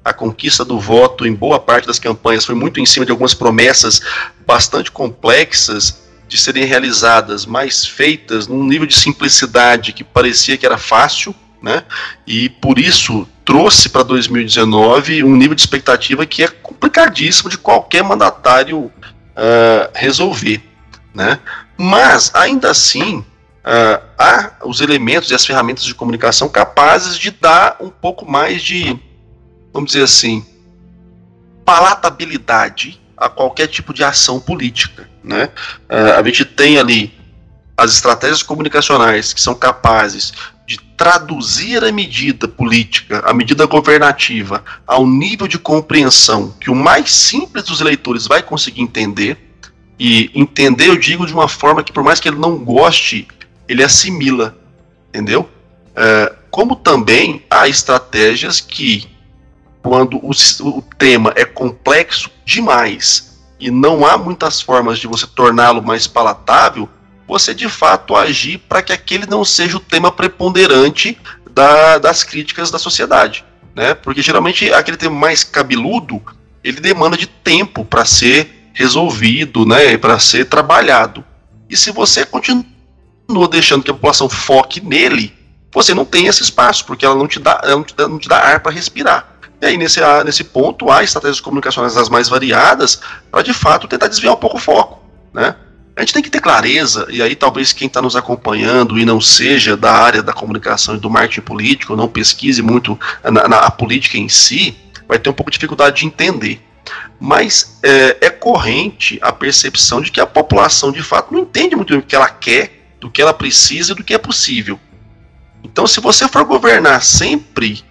A conquista do voto em boa parte das campanhas foi muito em cima de algumas promessas bastante complexas de serem realizadas, mas feitas num nível de simplicidade que parecia que era fácil né? E por isso trouxe para 2019 um nível de expectativa que é complicadíssimo de qualquer mandatário uh, resolver, né? Mas ainda assim uh, há os elementos e as ferramentas de comunicação capazes de dar um pouco mais de, vamos dizer assim, palatabilidade a qualquer tipo de ação política, né? Uh, a gente tem ali as estratégias comunicacionais que são capazes de traduzir a medida política, a medida governativa, ao nível de compreensão que o mais simples dos eleitores vai conseguir entender, e entender eu digo de uma forma que, por mais que ele não goste, ele assimila, entendeu? É, como também há estratégias que, quando o, o tema é complexo demais e não há muitas formas de você torná-lo mais palatável, você de fato agir para que aquele não seja o tema preponderante da, das críticas da sociedade. Né? Porque geralmente aquele tema mais cabeludo ele demanda de tempo para ser resolvido, né, para ser trabalhado. E se você continua deixando que a população foque nele, você não tem esse espaço, porque ela não te dá, não te dá, não te dá ar para respirar. E aí, nesse, nesse ponto, há estratégias comunicacionais as mais variadas para, de fato, tentar desviar um pouco o foco. Né? A gente tem que ter clareza, e aí talvez quem está nos acompanhando e não seja da área da comunicação e do marketing político, não pesquise muito na, na política em si, vai ter um pouco de dificuldade de entender. Mas é, é, corrente a percepção de que a população de fato não entende muito o que ela quer, do que ela precisa e do que é possível. Então, se você for governar sempre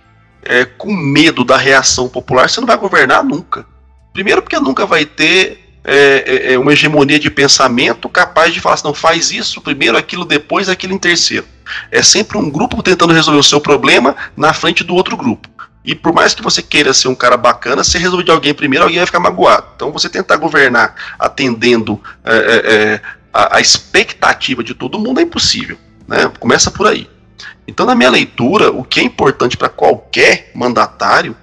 é, com medo da reação popular, você não vai governar nunca. Primeiro, porque nunca vai ter é, é, é, uma hegemonia de pensamento capaz de falar assim, não, faz isso primeiro, aquilo depois, aquilo em terceiro. É sempre um grupo tentando resolver o seu problema na frente do outro grupo. E por mais que você queira ser um cara bacana, se resolver de alguém primeiro, alguém vai ficar magoado. Então você tentar governar atendendo é, é, é a, a, expectativa de todo mundo é impossível. Né? Começa por aí. Então, na minha leitura, o que é importante para qualquer mandatário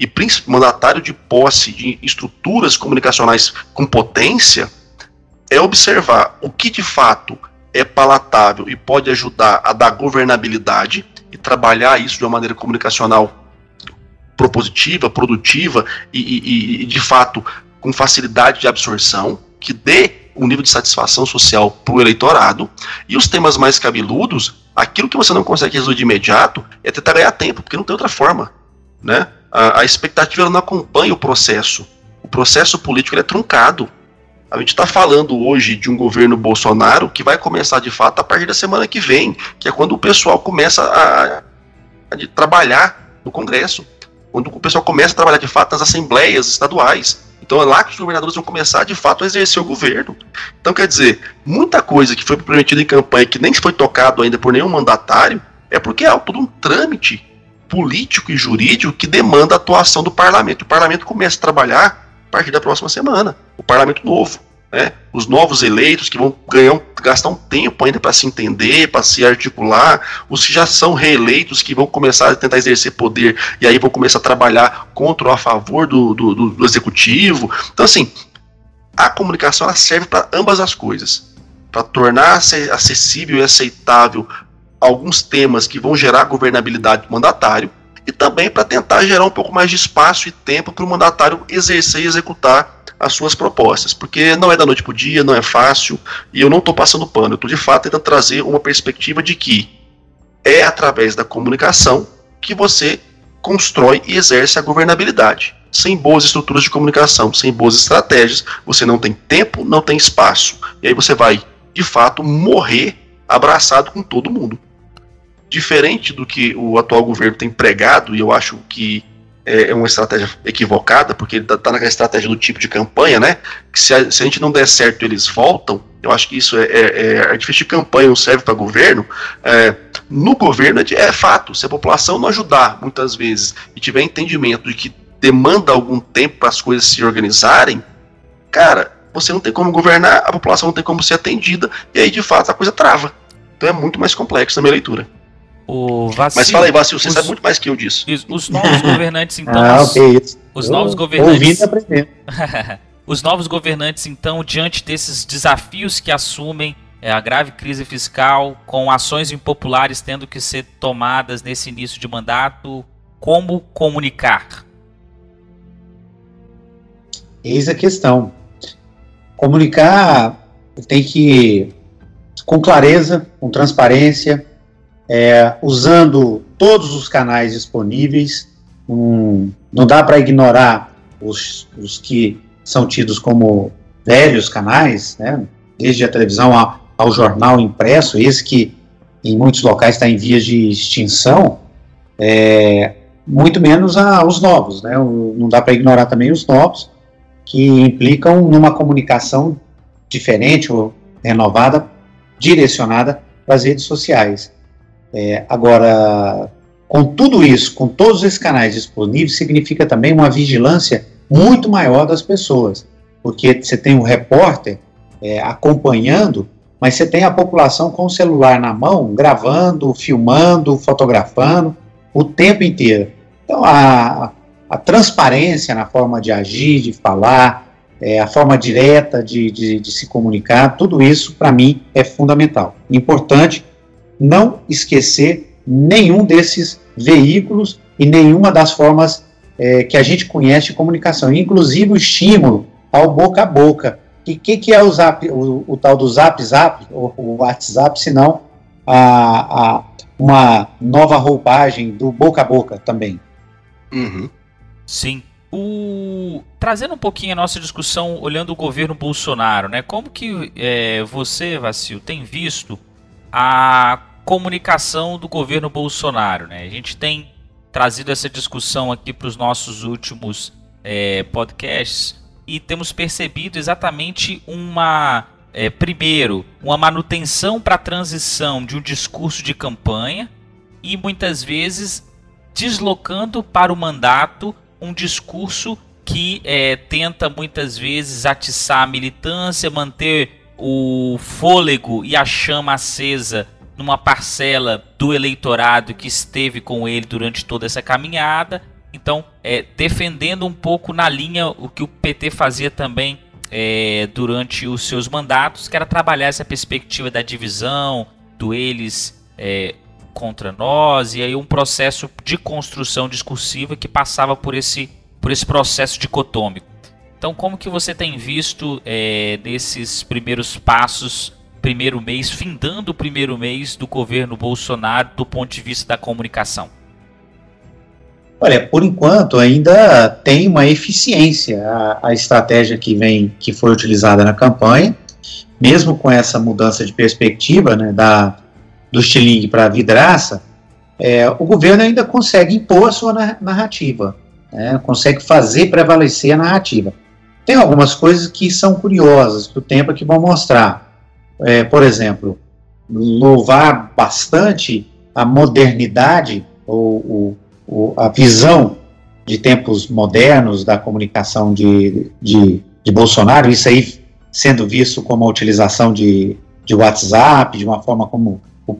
e mandatário de posse de estruturas comunicacionais com potência é observar o que de fato é palatável e pode ajudar a dar governabilidade e trabalhar isso de uma maneira comunicacional propositiva, produtiva e, e, e de fato com facilidade de absorção, que dê um nível de satisfação social para o eleitorado. E os temas mais cabeludos, aquilo que você não consegue resolver de imediato é tentar ganhar tempo, porque não tem outra forma. Né? A, a expectativa não acompanha o processo. O processo político é truncado. A gente está falando hoje de um governo Bolsonaro que vai começar de fato a partir da semana que vem, que é quando o pessoal começa a, a trabalhar no Congresso, quando o pessoal começa a trabalhar de fato nas assembleias estaduais. Então é lá que os governadores vão começar de fato a exercer o governo. Então quer dizer, muita coisa que foi prometida em campanha que nem foi tocado ainda por nenhum mandatário é porque há todo um trâmite político e jurídico que demanda a atuação do parlamento. O parlamento começa a trabalhar a partir da próxima semana. O parlamento novo. Né? Os novos eleitos que vão ganhar, gastar um tempo ainda para se entender, para se articular, os que já são reeleitos que vão começar a tentar exercer poder e aí vão começar a trabalhar contra ou a favor do, do, do executivo. Então, assim, a comunicação serve para ambas as coisas para tornar acessível e aceitável alguns temas que vão gerar governabilidade do mandatário e também para tentar gerar um pouco mais de espaço e tempo para o mandatário exercer e executar as suas propostas, porque não é da noite para o dia, não é fácil, e eu não estou passando pano, eu estou de fato tentando trazer uma perspectiva de que é através da comunicação que você constrói e exerce a governabilidade. Sem boas estruturas de comunicação, sem boas estratégias, você não tem tempo, não tem espaço. E aí você vai, de fato, morrer abraçado com todo mundo diferente do que o atual governo tem pregado, e eu acho que é, é uma estratégia equivocada, porque ele está tá naquela estratégia do tipo de campanha, né? Que se a, se a gente não der certo, eles voltam. Eu acho que isso é, é, é difícil de campanha, não serve para governo. É, no governo é, é fato, se a população não ajudar muitas vezes e tiver entendimento de que demanda algum tempo para as coisas se organizarem, cara, você não tem como governar, a população não tem como ser atendida, e aí de fato a coisa trava. Então é muito mais complexo na minha leitura. O Vacil, Mas fala aí, Vacil, você os, sabe muito mais que eu disso. Os novos governantes, então. ah, ok, isso. Os eu novos governantes. os novos governantes, então, diante desses desafios que assumem é, a grave crise fiscal, com ações impopulares tendo que ser tomadas nesse início de mandato, como comunicar? Eis a questão. Comunicar tem que, com clareza, com transparência, é, usando todos os canais disponíveis. Um, não dá para ignorar os, os, que são tidos como velhos canais, né, desde a televisão ao, ao jornal impresso, esse que em muitos locais está em vias de extinção, é, muito menos a, os novos. Né, não dá para ignorar também os novos, que implicam numa comunicação diferente ou renovada, direcionada para as redes sociais. É, agora, com tudo isso, com todos esses canais disponíveis, significa também uma vigilância muito maior das pessoas, porque você tem um repórter é, acompanhando, mas você tem a população com o celular na mão, gravando, filmando, fotografando o tempo inteiro. Então, a, a transparência na forma de agir, de falar, é, a forma direta de, de, de se comunicar, tudo isso, para mim, é fundamental. Importante não esquecer nenhum desses veículos e nenhuma das formas é, que a gente conhece de comunicação, inclusive o estímulo ao boca a boca, que, que, que é o, zap, o, o, tal do Zap Zap, ou o WhatsApp, se não a, a, uma nova roupagem do boca a boca também. Uhum. Sim. O... Trazendo um pouquinho a nossa discussão, olhando o governo Bolsonaro, né? Como que é, você, Vacil, tem visto a comunicação do governo Bolsonaro, né? A gente tem trazido essa discussão aqui para os nossos últimos é, podcasts e temos percebido exatamente uma é, primeiro uma manutenção para a transição de um discurso de campanha e muitas vezes deslocando para o mandato um discurso que é, tenta muitas vezes atiçar a militância, manter o fôlego e a chama acesa numa parcela do eleitorado que esteve com ele durante toda essa caminhada. Então, é, defendendo um pouco na linha o que o PT fazia também é, durante os seus mandatos, que era trabalhar essa perspectiva da divisão, do eles é, contra nós, e aí um processo de construção discursiva que passava por esse, por esse processo dicotômico. Então, como que você tem visto é, desses primeiros passos primeiro mês, findando o primeiro mês do governo Bolsonaro do ponto de vista da comunicação? Olha, por enquanto ainda tem uma eficiência a, a estratégia que vem, que foi utilizada na campanha, mesmo com essa mudança de perspectiva, né, da, do estilingue para a vidraça, é, o governo ainda consegue impor a sua narrativa, né, consegue fazer prevalecer a narrativa. Tem algumas coisas que são curiosas do tempo que vão mostrar é, por exemplo, louvar bastante a modernidade ou, ou, a visão de tempos modernos da comunicação de, de, de, Bolsonaro, isso aí sendo visto como a utilização de, de WhatsApp, de uma forma como o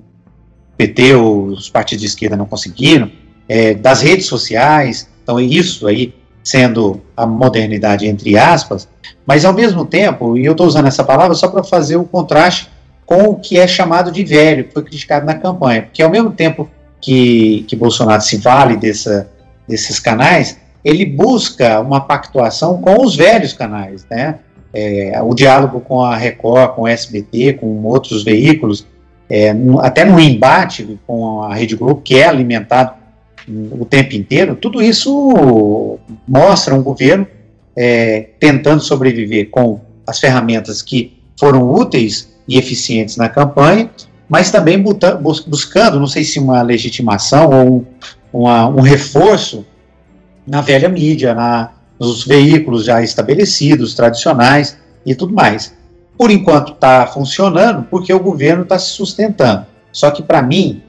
PT ou os partidos de esquerda não conseguiram, é, das redes sociais, então isso aí sendo a modernidade entre aspas, mas ao mesmo tempo, e eu estou usando essa palavra só para fazer o contraste com o que é chamado de velho, que foi criticado na campanha, porque ao mesmo tempo que, que Bolsonaro se vale dessa, desses canais, ele busca uma pactuação com os velhos canais, né? É, o diálogo com a Record, com o SBT, com outros veículos, é, até no embate com a Rede Globo, que é alimentado o tempo inteiro, tudo isso mostra um governo é, tentando sobreviver com as ferramentas que foram úteis e eficientes na campanha, mas também buscando, não sei se uma legitimação ou um, uma, um reforço na velha mídia, na, nos veículos já estabelecidos, tradicionais e tudo mais. Por enquanto está funcionando porque o governo está se sustentando. Só que para mim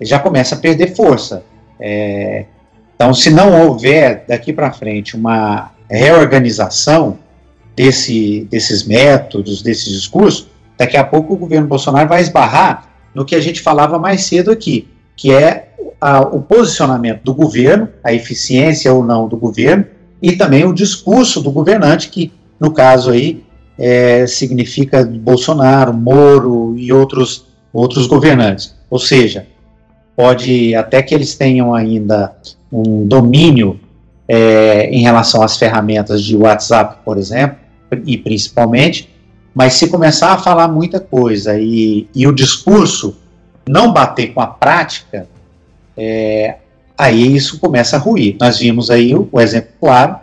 já começa a perder força. É, então, se não houver daqui para frente uma reorganização desse, desses métodos, desses discursos, daqui a pouco o governo Bolsonaro vai esbarrar no que a gente falava mais cedo aqui, que é a, o posicionamento do governo, a eficiência ou não do governo, e também o discurso do governante, que no caso aí é, significa Bolsonaro, Moro e outros, outros governantes. Ou seja, pode até que eles tenham ainda um domínio é, em relação às ferramentas de WhatsApp, por exemplo, e principalmente, mas se começar a falar muita coisa e, e o discurso não bater com a prática, é, aí isso começa a ruir. Nós vimos aí o, o exemplo claro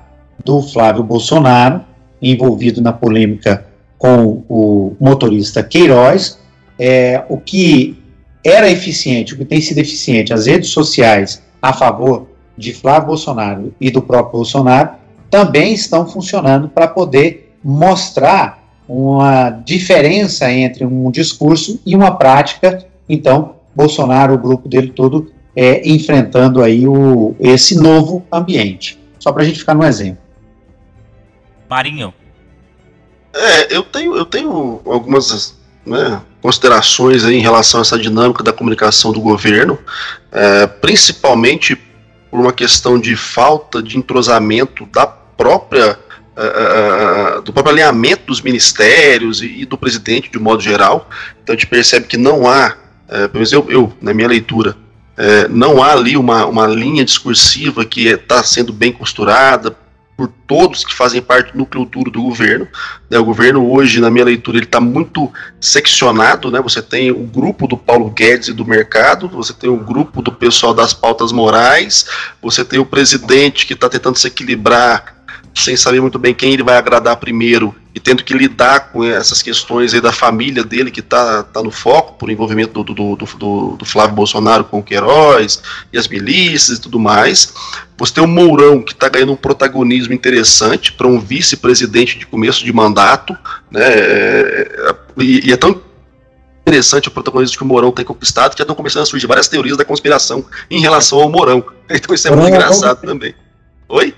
do Flávio Bolsonaro envolvido na polêmica com o motorista Queiroz, é, o que era eficiente, o que tem sido eficiente, as redes sociais a favor de Flávio Bolsonaro e do próprio Bolsonaro também estão funcionando para poder mostrar uma diferença entre um discurso e uma prática. Então, Bolsonaro, o grupo dele todo, é, enfrentando aí o, esse novo ambiente. Só para a gente ficar no exemplo. Marinho. É, eu tenho, eu tenho algumas né, considerações em relação a essa dinâmica da comunicação do governo, é, principalmente por uma questão de falta de entrosamento da própria uh, uh, do próprio alinhamento dos ministérios e, do presidente de modo geral. Então a gente percebe que não há, uh, pelo menos eu, eu na minha leitura, não há ali uma, uma linha discursiva que está sendo bem costurada, por todos que fazem parte do núcleo duro do governo. Né? O governo hoje, na minha leitura, ele está muito seccionado. Né? Você tem o grupo do Paulo Guedes e do mercado, você tem o grupo do pessoal das pautas morais, você tem o presidente que está tentando se equilibrar sem saber muito bem quem ele vai agradar primeiro e tendo que lidar com essas questões aí da família dele que está tá no foco por envolvimento do, do, do, do, Flávio Bolsonaro com o Queiroz e as milícias e tudo mais. Você tem o Mourão que está ganhando um protagonismo interessante para um vice-presidente de começo de mandato, né? É, e, e é tão interessante o protagonismo que o Mourão tem conquistado que já estão começando a surgir várias teorias da conspiração em relação ao Mourão. Então isso é muito é engraçado também. Oi?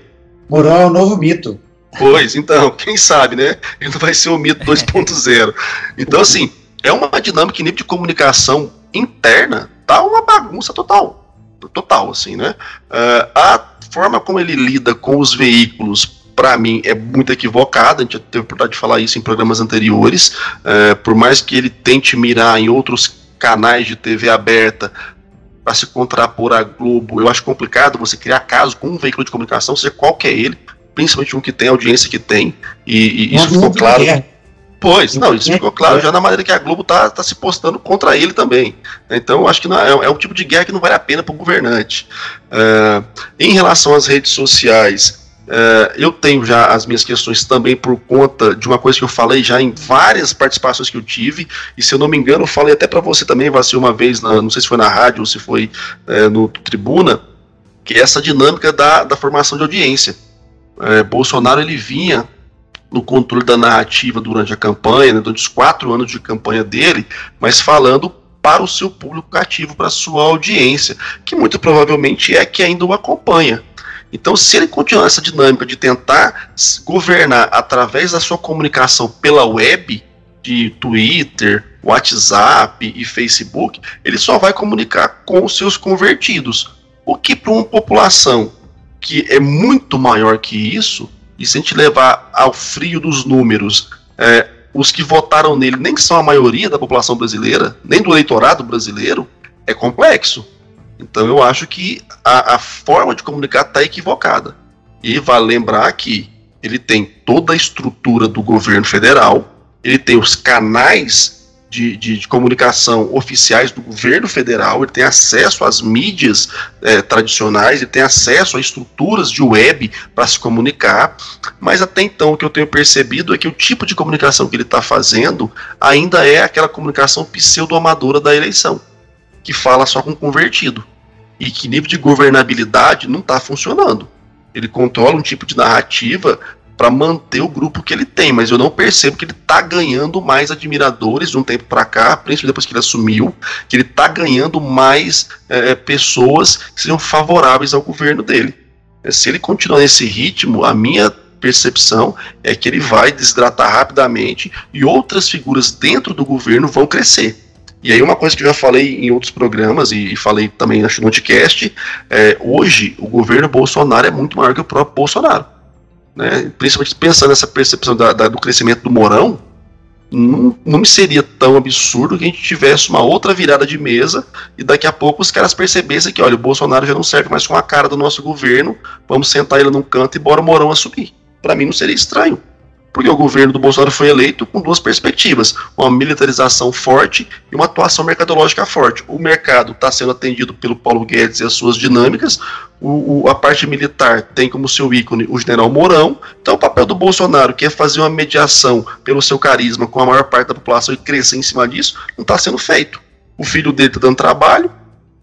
Mourão é o novo mito. Pois, então, quem sabe, né? Ele não vai ser o mito 2.0. Então, assim, é uma dinâmica em nível de comunicação interna, tá uma bagunça total. Total, assim, né? Uh, a forma como ele lida com os veículos, para mim, é muito equivocada. A gente já teve a oportunidade de falar isso em programas anteriores. Uh, por mais que ele tente mirar em outros canais de TV aberta para se contrapor à Globo, eu acho complicado você criar caso com um veículo de comunicação, seja qual que é ele, principalmente um que tem a audiência que tem, e, e isso ficou claro. Pois, não, isso ficou claro já na maneira que a Globo tá, tá se postando contra ele também. Então, acho que não, é, é um tipo de guerra que não vale a pena para o governante. Uh, em relação às redes sociais, uh, eu tenho já as minhas questões também por conta de uma coisa que eu falei já em várias participações que eu tive, e se eu não me engano, eu falei até para você também, vai ser uma vez, na, não sei se foi na rádio ou se foi uh, no Tribuna, que é essa dinâmica da, da formação de audiência é, Bolsonaro ele vinha no controle da narrativa durante a campanha, né, durante os quatro anos de campanha dele, mas falando para o seu público cativo, para a sua audiência, que muito provavelmente é que ainda o acompanha. Então, se ele continuar essa dinâmica de tentar governar através da sua comunicação pela web, de Twitter, WhatsApp e Facebook, ele só vai comunicar com os seus convertidos. O que para uma população que é muito maior que isso, e se a gente levar ao frio dos números, é, os que votaram nele nem são a maioria da população brasileira, nem do eleitorado brasileiro, é complexo. Então eu acho que a, a forma de comunicar está equivocada. E vale lembrar que ele tem toda a estrutura do governo federal, ele tem os canais de, de, de, comunicação oficiais do governo federal, ele tem acesso às mídias é, tradicionais, ele tem acesso a estruturas de web para se comunicar, mas até então o que eu tenho percebido é que o tipo de comunicação que ele está fazendo ainda é aquela comunicação pseudo-amadora da eleição, que fala só com convertido, e que nível de governabilidade não está funcionando. Ele controla um tipo de narrativa para manter o grupo que ele tem, mas eu não percebo que ele tá ganhando mais admiradores de um tempo para cá, principalmente depois que ele assumiu, que ele tá ganhando mais é, pessoas que sejam favoráveis ao governo dele. Se ele continuar nesse ritmo, a minha percepção é que ele vai desidratar rapidamente e outras figuras dentro do governo vão crescer. E aí uma coisa que eu já falei em outros programas e falei também no podcast, é, hoje o governo Bolsonaro é muito maior que o próprio Bolsonaro né, principalmente pensando nessa percepção da, da, do crescimento do Morão, não, não me seria tão absurdo que a gente tivesse uma outra virada de mesa e daqui a pouco os caras percebessem que, olha, o Bolsonaro já não serve mais com a cara do nosso governo, vamos sentar ele num canto e bora o Morão assumir. Para mim não seria estranho porque o governo do Bolsonaro foi eleito com duas perspectivas: uma militarização forte e uma atuação mercadológica forte. O mercado está sendo atendido pelo Paulo Guedes e as suas dinâmicas, o, o, a parte militar tem como seu ícone o general Mourão. Então, o papel do Bolsonaro, que é fazer uma mediação pelo seu carisma com a maior parte da população e crescer em cima disso, não está sendo feito. O filho dele está dando trabalho,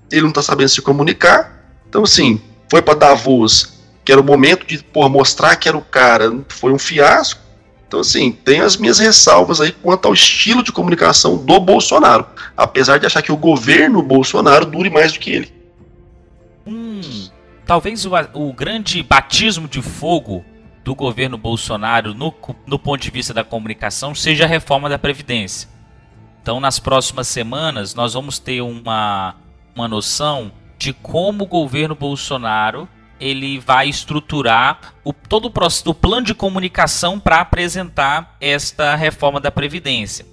ele não está sabendo se comunicar. Então, assim, foi para Davos, que era o momento de por mostrar que era o cara, foi um fiasco então, assim, tem as minhas ressalvas aí quanto ao estilo de comunicação do Bolsonaro, apesar de achar que o governo Bolsonaro dure mais do que ele. Hum, talvez o, o grande batismo de fogo do governo Bolsonaro no, no ponto de vista da comunicação seja a reforma da Previdência. Então, nas próximas semanas, nós vamos ter uma, uma noção de como o governo Bolsonaro ele vai estruturar o, todo o, o plano de comunicação para apresentar esta reforma da Previdência.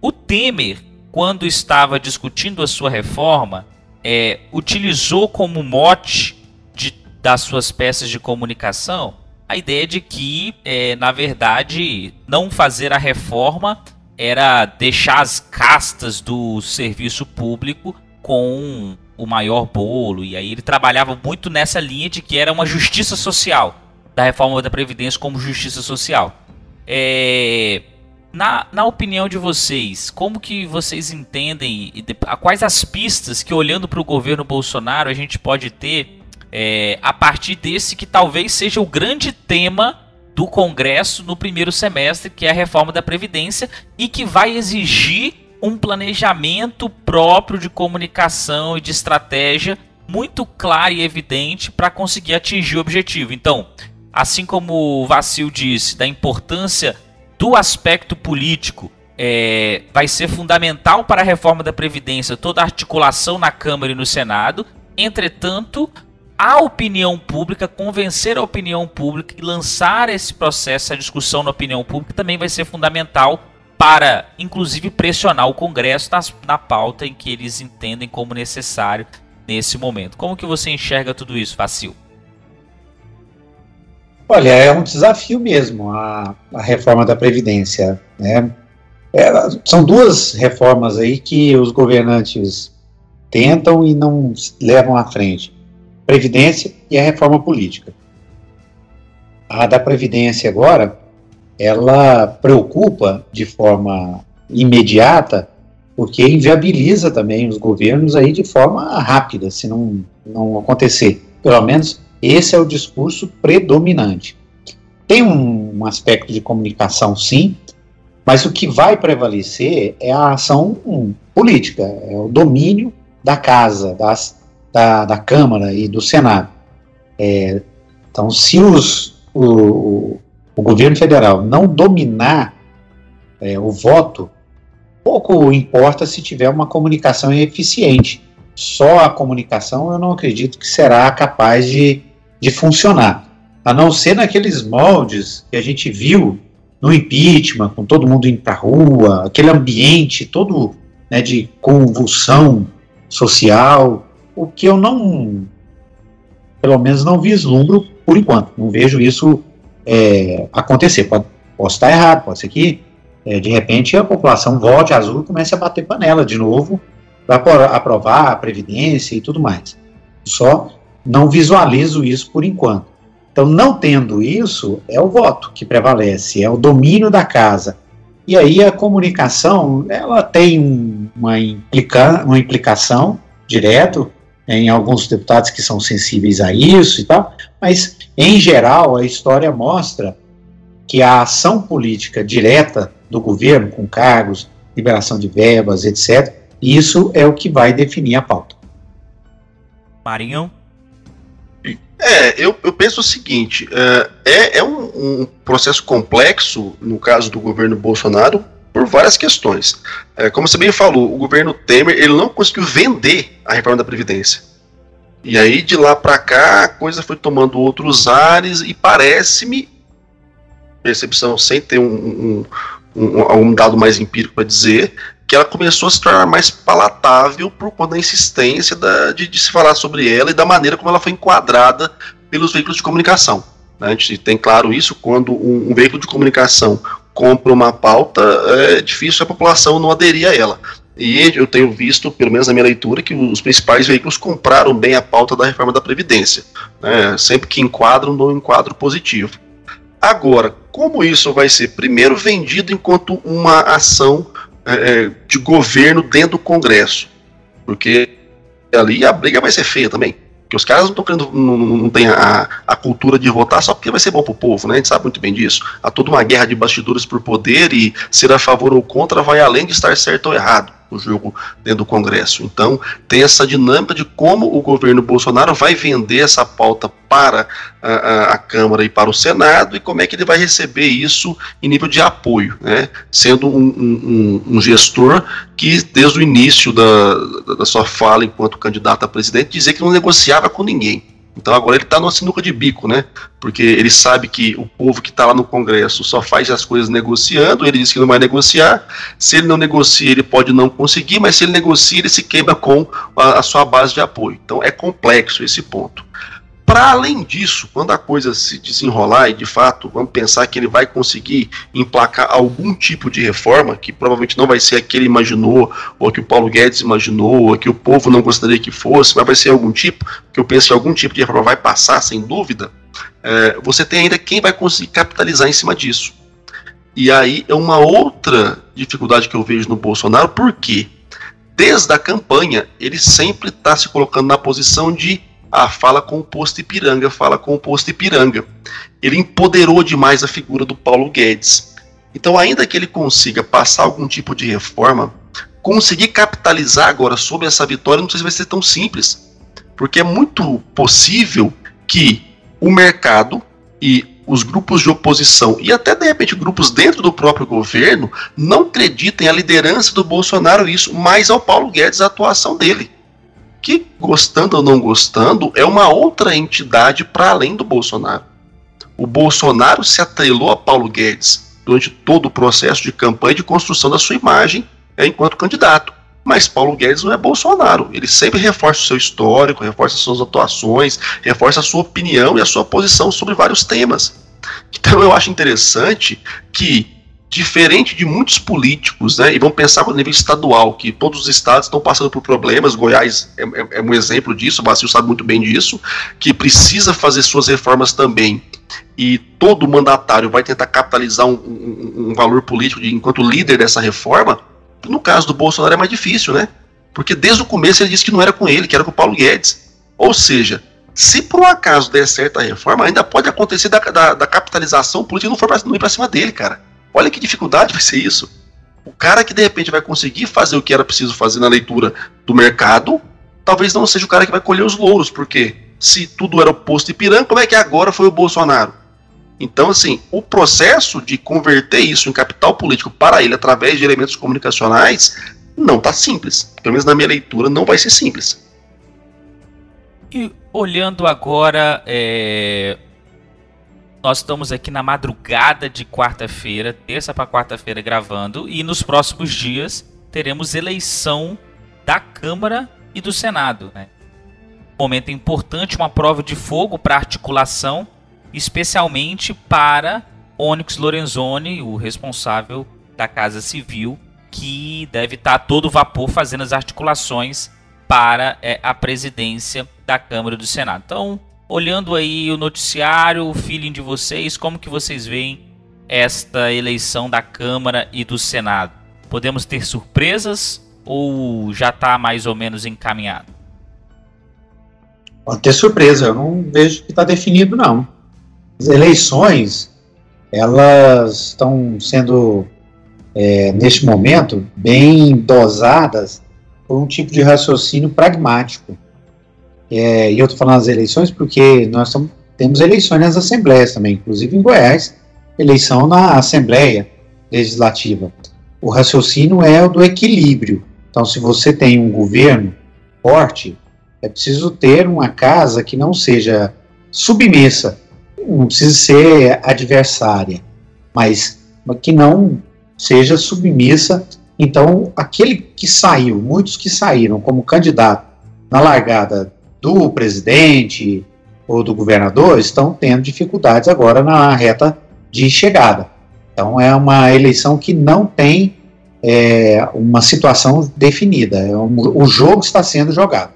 O Temer, quando estava discutindo a sua reforma, é, utilizou como mote de, das suas peças de comunicação a ideia de que, é, na verdade, não fazer a reforma era deixar as castas do serviço público com o maior bolo. E aí ele trabalhava muito nessa linha de que era uma justiça social, da reforma da Previdência como justiça social. É, na, na opinião de vocês, como que vocês entendem, quais as pistas que olhando para o governo Bolsonaro a gente pode ter é, a partir desse que talvez seja o grande tema do Congresso no primeiro semestre, que é a reforma da Previdência, e que vai exigir um planejamento próprio de comunicação e de estratégia muito claro e evidente para conseguir atingir o objetivo. Então, assim como o Vacil disse, da importância do aspecto político, é, vai ser fundamental para a reforma da Previdência toda a articulação na Câmara e no Senado. Entretanto, a opinião pública, convencer a opinião pública e lançar esse processo, essa discussão na opinião pública também vai ser fundamental para, inclusive, pressionar o Congresso na, na pauta em que eles entendem como necessário nesse momento. Como que você enxerga tudo isso, Facil? Olha, é um desafio mesmo a, a reforma da Previdência. Né? É, são duas reformas aí que os governantes tentam e não levam à frente. Previdência e a reforma política. A da Previdência agora, ela preocupa de forma imediata, porque inviabiliza também os governos aí de forma rápida, se não, não acontecer. Pelo menos esse é o discurso predominante. Tem um, um aspecto de comunicação, sim, mas o que vai prevalecer é a ação um, política, é o domínio da casa, das, da, da Câmara e do Senado. É, então, se os, o, o, governo federal não dominar é, o voto, pouco importa se tiver uma comunicação eficiente. Só a comunicação eu não acredito que será capaz de, de funcionar. A não ser naqueles moldes que a gente viu no impeachment, com todo mundo indo para a rua, aquele ambiente todo né, de convulsão social, o que eu não, pelo menos não vislumbro por enquanto. Não vejo isso é, acontecer. Pode, posso estar errado, pode ser que é, de repente a população volte azul e comece a bater panela de novo para aprovar a Previdência e tudo mais. Só não visualizo isso por enquanto. Então, não tendo isso, é o voto que prevalece, é o domínio da casa. E aí a comunicação, ela tem uma, implica, uma implicação direto em alguns deputados que são sensíveis a isso e tal, mas em geral a história mostra que a ação política direta do governo, com cargos, liberação de verbas, etc., isso é o que vai definir a pauta. Marinho? É, eu, eu penso o seguinte: é, é um, um processo complexo, no caso do governo Bolsonaro, por várias questões. É, como você bem falou, o governo Temer ele não conseguiu vender a reforma da Previdência. E aí, de lá para cá, a coisa foi tomando outros ares e parece-me, percepção sem ter um, um, um, um dado mais empírico para dizer, que ela começou a se tornar mais palatável por conta da insistência da, de, de, se falar sobre ela e da maneira como ela foi enquadrada pelos veículos de comunicação. Né? A gente tem claro isso quando um, um veículo de comunicação compra uma pauta, é difícil a população não aderir a ela. E eu tenho visto, pelo menos na minha leitura, que os principais veículos compraram bem a pauta da reforma da Previdência. Né? Sempre que enquadram, um enquadro positivo. Agora, como isso vai ser primeiro vendido enquanto uma ação é, é de governo dentro do Congresso? Porque ali a briga vai ser feia também. Porque os caras não estão querendo, não, não tem a, a cultura de votar só porque vai ser bom pro povo, né? A gente sabe muito bem disso. Há toda uma guerra de bastidores por poder e ser a favor ou contra vai além de estar certo ou errado no jogo dentro do Congresso. Então, tem essa dinâmica de como o governo Bolsonaro vai vender essa pauta para a, a, a, Câmara e para o Senado e como é que ele vai receber isso em nível de apoio, né? sendo um, um, um gestor que, desde o início da, da sua fala enquanto candidato a presidente, dizia que não negociava com ninguém. Então agora ele está numa sinuca de bico, né? Porque ele sabe que o povo que está lá no Congresso só faz as coisas negociando, ele diz que não vai negociar. Se ele não negocia, ele pode não conseguir, mas se ele negocia, ele se queima com a, a sua base de apoio. Então é complexo esse ponto. Para além disso, quando a coisa se desenrolar e de fato vamos pensar que ele vai conseguir emplacar algum tipo de reforma, que provavelmente não vai ser a que ele imaginou, ou que o Paulo Guedes imaginou, ou que o povo não gostaria que fosse, mas vai ser algum tipo, que eu penso que algum tipo de reforma vai passar, sem dúvida, é, você tem ainda quem vai conseguir capitalizar em cima disso. E aí é uma outra dificuldade que eu vejo no Bolsonaro, porque desde a campanha ele sempre está se colocando na posição de ah, fala com o posto Ipiranga, fala com o posto Ipiranga. Ele empoderou demais a figura do Paulo Guedes. Então, ainda que ele consiga passar algum tipo de reforma, conseguir capitalizar agora sobre essa vitória, não sei se vai ser tão simples. Porque é muito possível que o mercado e os grupos de oposição e até de repente grupos dentro do próprio governo não acreditem a liderança do Bolsonaro isso, mais ao Paulo Guedes a atuação dele que, gostando ou não gostando, é uma outra entidade para além do Bolsonaro. O Bolsonaro se atrelou a Paulo Guedes durante todo o processo de campanha e de construção da sua imagem é, enquanto candidato. Mas Paulo Guedes não é Bolsonaro. Ele sempre reforça o seu histórico, reforça suas atuações, reforça a sua opinião e a sua posição sobre vários temas. Então eu acho interessante que diferente de muitos políticos, né, e vamos pensar no nível estadual, que todos os estados estão passando por problemas, Goiás é, é, é um exemplo disso, o Brasil sabe muito bem disso, que precisa fazer suas reformas também, e todo mandatário vai tentar capitalizar um, um, um valor político de, enquanto líder dessa reforma, no caso do Bolsonaro é mais difícil, né, porque desde o começo ele disse que não era com ele, que era com o Paulo Guedes, ou seja, se por um acaso der certo a reforma, ainda pode acontecer da, da, da capitalização política não for pra, não ir para cima dele, cara. Olha que dificuldade vai ser isso. O cara que de repente vai conseguir fazer o que era preciso fazer na leitura do mercado, talvez não seja o cara que vai colher os louros, porque se tudo era oposto Ipiranga, como é que agora foi o Bolsonaro? Então, assim, o processo de converter isso em capital político para ele através de elementos comunicacionais não está simples. Pelo menos na minha leitura, não vai ser simples. E olhando agora é, nós estamos aqui na madrugada de quarta-feira, terça para quarta-feira gravando, e nos próximos dias teremos eleição da Câmara e do Senado. Né? Um momento importante, uma prova de fogo para articulação, especialmente para Onyx Lorenzoni, o responsável da Casa Civil, que deve estar tá a todo vapor fazendo as articulações para é, a presidência da Câmara e do Senado. Então, olhando aí o noticiário, o feeling de vocês, como que vocês veem esta eleição da Câmara e do Senado? Podemos ter surpresas ou já está mais ou menos encaminhado? Pode ter surpresa, eu não vejo que está definido não. As eleições, elas estão sendo, é, neste momento, bem dosadas por um tipo de raciocínio pragmático é, e eu estou falando das eleições porque nós tamo, temos eleições nas assembleias também, inclusive em Goiás, eleição na Assembleia Legislativa. O raciocínio é o do equilíbrio. Então, se você tem um governo forte, é preciso ter uma casa que não seja submissa, não precisa ser adversária, mas que não seja submissa. Então, aquele que saiu, muitos que saíram como candidato na largada do presidente ou do governador estão tendo dificuldades agora na reta de chegada. Então é uma eleição que não tem é, uma situação definida. É um, o jogo está sendo jogado.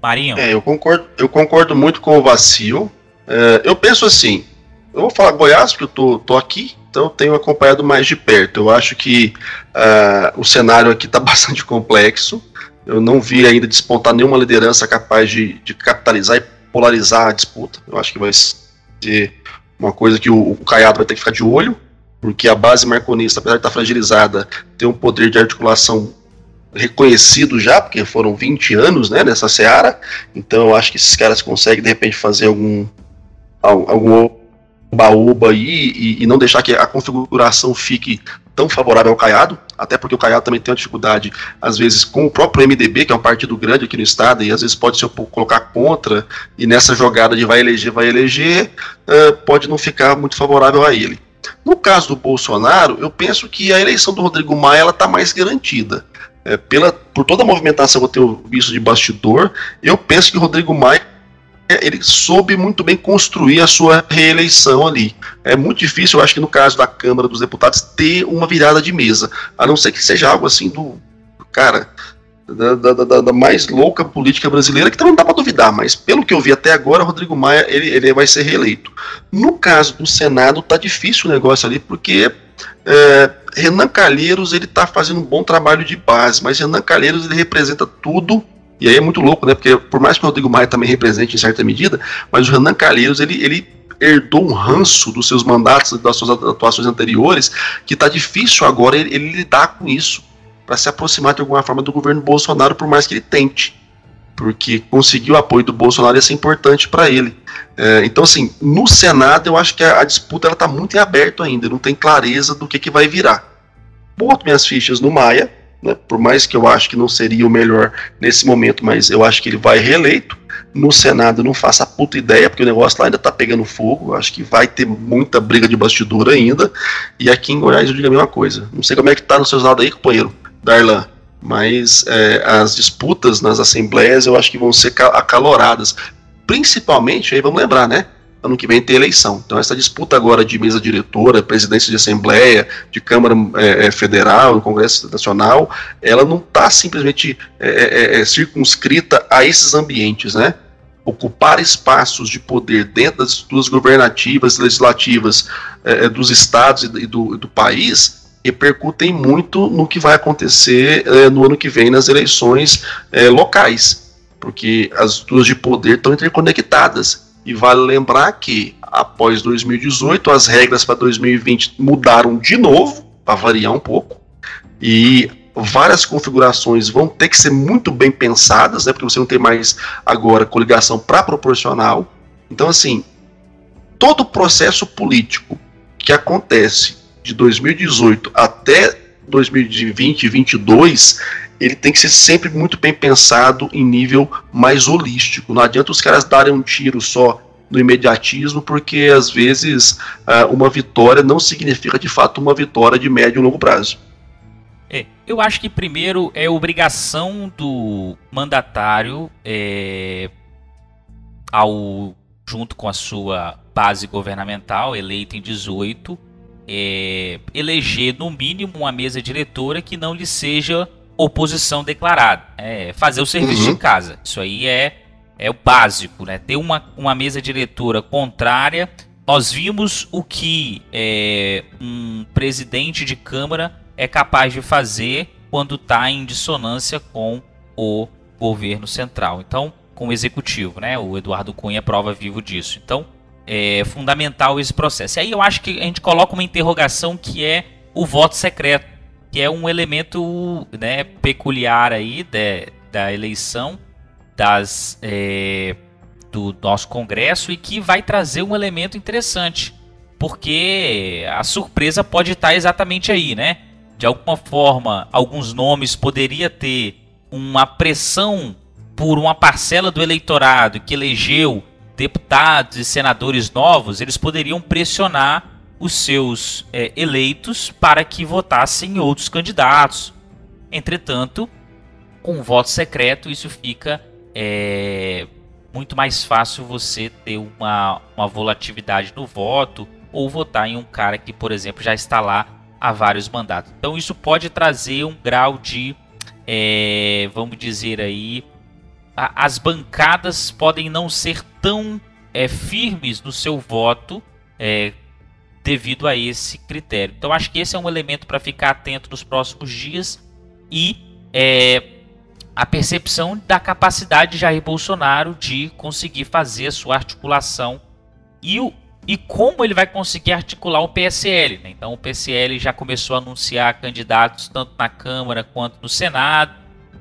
Marinho. É, eu concordo, eu concordo muito com o Vacil. É, eu penso assim, eu vou falar Goiás, porque eu tô, tô aqui, então eu tenho acompanhado mais de perto. Eu acho que uh, o cenário aqui está bastante complexo. Eu não vi ainda despontar nenhuma liderança capaz de, de capitalizar e polarizar a disputa. Eu acho que vai ser uma coisa que o, o Caiado vai ter que ficar de olho, porque a base marconista, apesar de estar fragilizada, tem um poder de articulação reconhecido já, porque foram 20 anos né, nessa seara. Então eu acho que esses caras conseguem, de repente, fazer algum, algum baúba aí e, e, não deixar que a configuração fique tão favorável ao Caiado, até porque o Caiado também tem uma dificuldade, às vezes, com o próprio MDB, que é um partido grande aqui no estado, e às vezes pode se colocar contra, e nessa jogada de vai eleger, vai eleger, uh, pode não ficar muito favorável a ele. No caso do Bolsonaro, eu penso que a eleição do Rodrigo Maia está mais garantida. É, pela, por toda a movimentação que eu tenho visto de bastidor, eu penso que o Rodrigo Maia ele soube muito bem construir a sua reeleição ali. É muito difícil, eu acho que no caso da Câmara dos Deputados, ter uma virada de mesa. A não ser que seja algo assim do. Cara, da, da, da, da, mais louca política brasileira, que também não dá para duvidar, mas pelo que eu vi até agora, Rodrigo Maia ele, ele vai ser reeleito. No caso do Senado, tá difícil o negócio ali, porque é, Renan Calheiros ele tá fazendo um bom trabalho de base, mas Renan Calheiros ele representa tudo e aí é muito louco, né? Porque por mais que o Rodrigo Maia também represente em certa medida, mas o Renan Calheiros ele, ele herdou um ranço dos seus mandatos, das suas atuações anteriores, que tá difícil agora ele, ele lidar com isso para se aproximar de alguma forma do governo Bolsonaro, por mais que ele tente. Porque conseguir o apoio do Bolsonaro ia ser importante para ele. É, então, assim, no Senado eu acho que a, a disputa ela tá muito em aberto ainda, não tem clareza do que, que vai virar. Boto minhas fichas no Maia, né, por mais que eu acho que não seria o melhor nesse momento, mas eu acho que ele vai reeleito. No Senado não faço a puta ideia, porque o negócio lá ainda tá pegando fogo. Eu acho que vai ter muita briga de bastidor ainda. E aqui em Goiás eu digo a mesma coisa. Não sei como é que tá nos seus lados aí, companheiro, Darlan. Mas é, as disputas nas assembleias eu acho que vão ser acaloradas. Principalmente, aí vamos lembrar, né? Ano que vem tem eleição. Então essa disputa agora de mesa diretora, presidência de assembleia, de Câmara é, é Federal, Congresso Nacional, ela não está simplesmente é, é, é, é, circunscrita a esses ambientes, né? Ocupar espaços de poder dentro das estruturas governativas, legislativas dos estados e do, do, país repercutem muito no que vai acontecer no ano que vem nas eleições locais, porque as estruturas de poder estão interconectadas e vale lembrar que após 2018 as regras para 2020 mudaram de novo, para variar um pouco, e várias configurações vão ter que ser muito bem pensadas, né, porque você não tem mais agora coligação para proporcional. Então, assim, todo o processo político que acontece de 2018 até 2020 e 2022 ele tem que ser sempre muito bem pensado em nível mais holístico. Não adianta os caras darem um tiro só no imediatismo, porque às vezes uh, uma vitória não significa de fato uma vitória de médio e longo prazo. É, eu acho que primeiro é obrigação do mandatário é, ao junto com a sua base governamental eleita em 18 é, eleger no mínimo uma mesa diretora que não lhe seja oposição declarada. É fazer o serviço uhum. de casa. Isso aí é, é o básico, né? Ter uma, uma mesa diretora contrária. Nós vimos o que é, um presidente de Câmara é capaz de fazer quando está em dissonância com o governo central. Então, com o executivo, né? O Eduardo Cunha é prova vivo disso. Então, é fundamental esse processo. E aí eu acho que a gente coloca uma interrogação que é o voto secreto que é um elemento né, peculiar aí de, da eleição das, é, do nosso Congresso e que vai trazer um elemento interessante, porque a surpresa pode estar exatamente aí, né? De alguma forma, alguns nomes poderia ter uma pressão por uma parcela do eleitorado que elegeu deputados e senadores novos, eles poderiam pressionar os seus é, eleitos para que votassem em outros candidatos. Entretanto, com voto secreto, isso fica é, muito mais fácil você ter uma, uma volatilidade no voto ou votar em um cara que, por exemplo, já está lá há vários mandatos. Então, isso pode trazer um grau de, é, vamos dizer aí, a, as bancadas podem não ser tão é, firmes no seu voto. Devido a esse critério. Então acho que esse é um elemento para ficar atento nos próximos dias e é, a percepção da capacidade de Jair Bolsonaro de conseguir fazer a sua articulação e, o, e como ele vai conseguir articular o PSL. Né? Então o PSL já começou a anunciar candidatos tanto na Câmara quanto no Senado.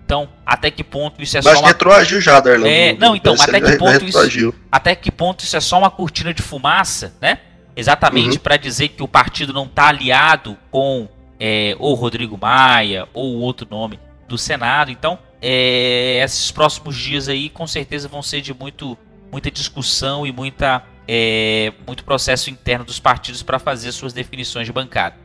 Então, até que ponto isso é Mas só uma... retroagiu já, Darlan. É, não, então, até que ponto isso... Até que ponto isso é só uma cortina de fumaça, né? Exatamente uhum. para dizer que o partido não está aliado com é, ou Rodrigo Maia ou outro nome do Senado. Então, é, esses próximos dias aí com certeza vão ser de muito, muita discussão e muita, é, muito processo interno dos partidos para fazer suas definições de bancada.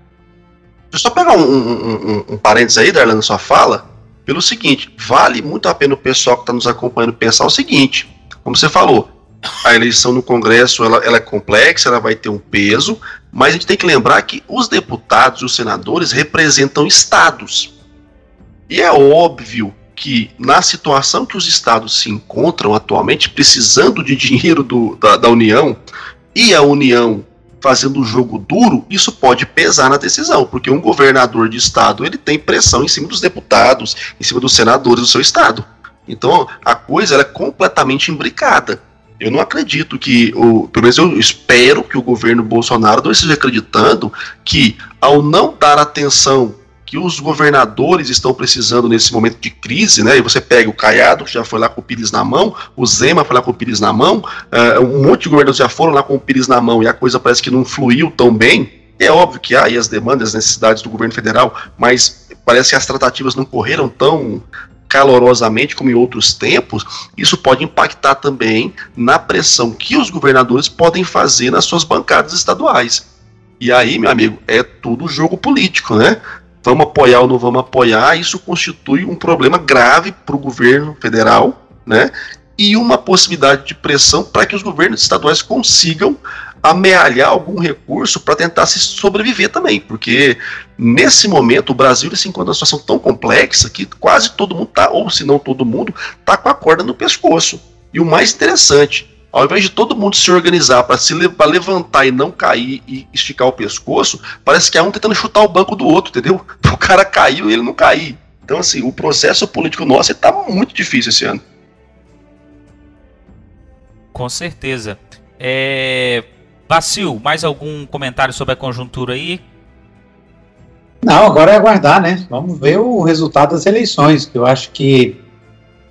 Deixa eu só pegar um, um, um, um parênteses aí, Darlan, na sua fala, pelo seguinte: vale muito a pena o pessoal que está nos acompanhando pensar o seguinte, como você falou, a eleição no Congresso ela, ela é complexa, ela vai ter um peso, mas a gente tem que lembrar que os deputados e os senadores representam estados. E é óbvio que, na situação que os estados se encontram atualmente, precisando de dinheiro do, da, da União, e a União fazendo um jogo duro, isso pode pesar na decisão, porque um governador de estado ele tem pressão em cima dos deputados, em cima dos senadores do seu estado. Então a coisa é completamente imbricada. Eu não acredito que, o, pelo menos eu espero que o governo Bolsonaro não esteja acreditando que, ao não dar atenção que os governadores estão precisando nesse momento de crise, né? E você pega o Caiado, que já foi lá com o Pires na mão, o Zema foi lá com o Pires na mão, uh, um monte de governadores já foram lá com o Pires na mão e a coisa parece que não fluiu tão bem. É óbvio que há aí as demandas, as necessidades do governo federal, mas parece que as tratativas não correram tão calorosamente como em outros tempos, isso pode impactar também na pressão que os governadores podem fazer nas suas bancadas estaduais. E aí, meu amigo, é tudo jogo político, né? vamos apoiar ou não vamos apoiar, isso constitui um problema grave para o governo federal, né? E uma possibilidade de pressão para que os governos estaduais consigam amealhar algum recurso para tentar se sobreviver também, porque nesse momento o Brasil se encontra numa situação tão complexa que quase todo mundo está, ou se não todo mundo, está com a corda no pescoço. E o mais interessante, ao invés de todo mundo se organizar para se pra levantar e não cair e esticar o pescoço, parece que é um tentando chutar o banco do outro, entendeu? O cara caiu e ele não cair. Então, assim, o processo político nosso está muito difícil esse ano. Com certeza. É... Vacil, mais algum comentário sobre a conjuntura aí? Não, agora é aguardar, né? Vamos ver o resultado das eleições, que eu acho que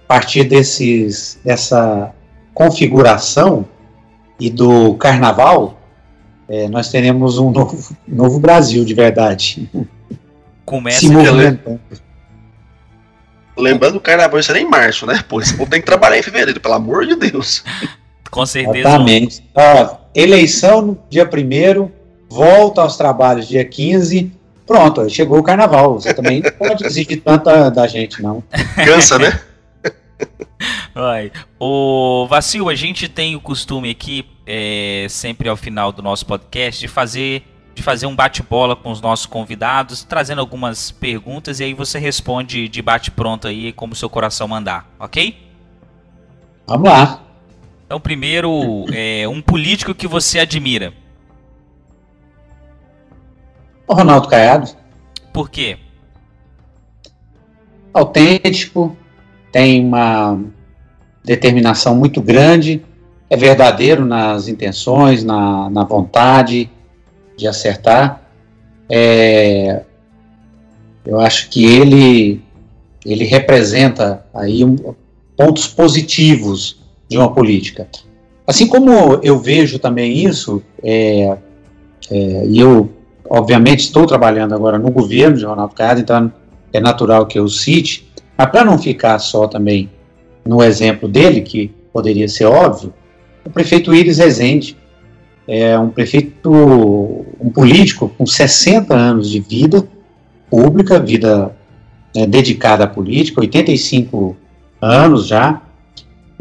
a partir desses, dessa configuração e do carnaval, é, nós teremos um novo, novo Brasil de verdade. Começa se movimentando. Lembrando que o carnaval será em março, né? Pô, esse povo tem que trabalhar em fevereiro, pelo amor de Deus. Com certeza. Exatamente. Ó, eleição no dia 1 volta aos trabalhos dia 15. Pronto, chegou o carnaval. Você também não pode exigir tanta da gente, não. Cansa, né? Vai. O Vacil, a gente tem o costume aqui, é, sempre ao final do nosso podcast, de fazer, de fazer um bate-bola com os nossos convidados, trazendo algumas perguntas e aí você responde de bate-pronto aí, como o seu coração mandar, ok? Vamos lá. Então, primeiro, é, um político que você admira. O Ronaldo Caiado. Por quê? Autêntico, tem uma determinação muito grande, é verdadeiro nas intenções, na, na vontade de acertar. É, eu acho que ele, ele representa aí um, pontos positivos de uma política. Assim como eu vejo também isso, é, é, e eu, obviamente, estou trabalhando agora no governo de Ronaldo Caiado, então é natural que eu cite, mas para não ficar só também no exemplo dele, que poderia ser óbvio, o prefeito Iris Rezende é um prefeito, um político com 60 anos de vida pública, vida né, dedicada à política, 85 anos já,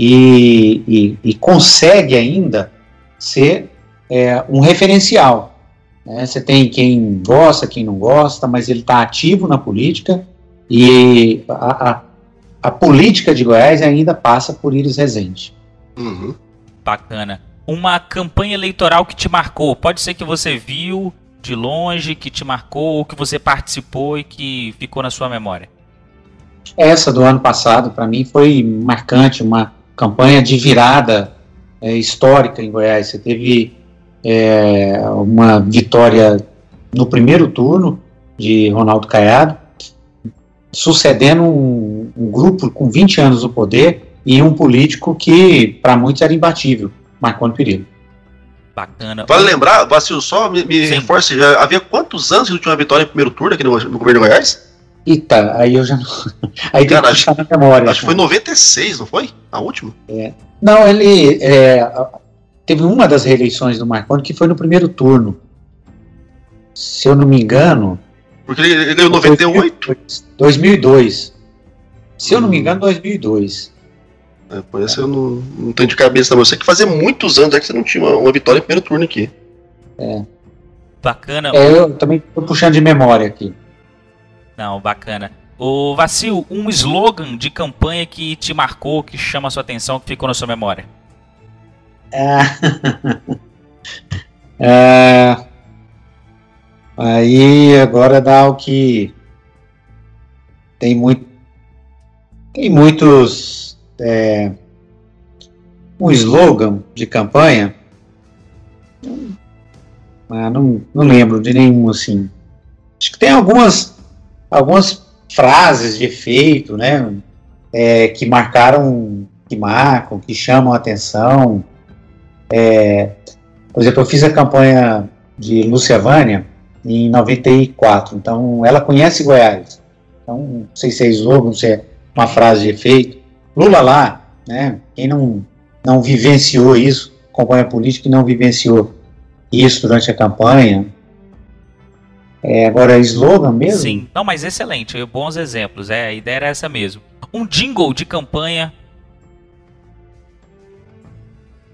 e, e, e consegue ainda ser é, um referencial. Né? Você tem quem gosta, quem não gosta, mas ele está ativo na política e a, a a política de Goiás ainda passa por Iris Rezende. Uhum. Bacana. Uma campanha eleitoral que te marcou, pode ser que você viu de longe, que te marcou, ou que você participou e que ficou na sua memória? Essa do ano passado, para mim, foi marcante, uma campanha de virada é, histórica em Goiás. Você teve é, uma vitória no primeiro turno de Ronaldo Caiado, sucedendo um, um, grupo com 20 anos no poder e um político que, para muitos, era imbatível, Marconi Perillo. Bacana. Vale lembrar, Vacil, só me, me reforce, já havia quantos anos que não tinha uma vitória em primeiro turno aqui no, no governo de Goiás? Eita, aí eu já não. Aí Cara, tem que acho, na memória. Acho que foi 96, não foi? A última? É. Não, ele. É, teve uma das reeleições do Marconi que foi no primeiro turno. Se eu não me engano, porque ele, ele ganhou 98? 2002. Se eu não me engano, 2002. É, por isso eu não, não tenho de cabeça, não. Eu sei que fazia muitos anos é que você não tinha uma, uma vitória em primeiro turno aqui. É. Bacana. É, eu também tô puxando de memória aqui. Não, bacana. O Vacil, um slogan de campanha que te marcou, que chama a sua atenção, que ficou na sua memória. É. É, aí agora dá o que tem muito tem muitos é, um slogan de campanha mas não, não lembro de nenhum assim acho que tem algumas algumas frases de efeito né é, que marcaram que marcam que chamam a atenção é, por exemplo, eu fiz a campanha de Lúcia Vânia em 94, então ela conhece Goiás. Então, não sei se é slogan, se é uma frase de efeito. Lula lá, né? Quem não, não vivenciou isso, campanha política e não vivenciou isso durante a campanha. É, agora, slogan mesmo? Sim, não, mas excelente, bons exemplos, é, a ideia era essa mesmo. Um jingle de campanha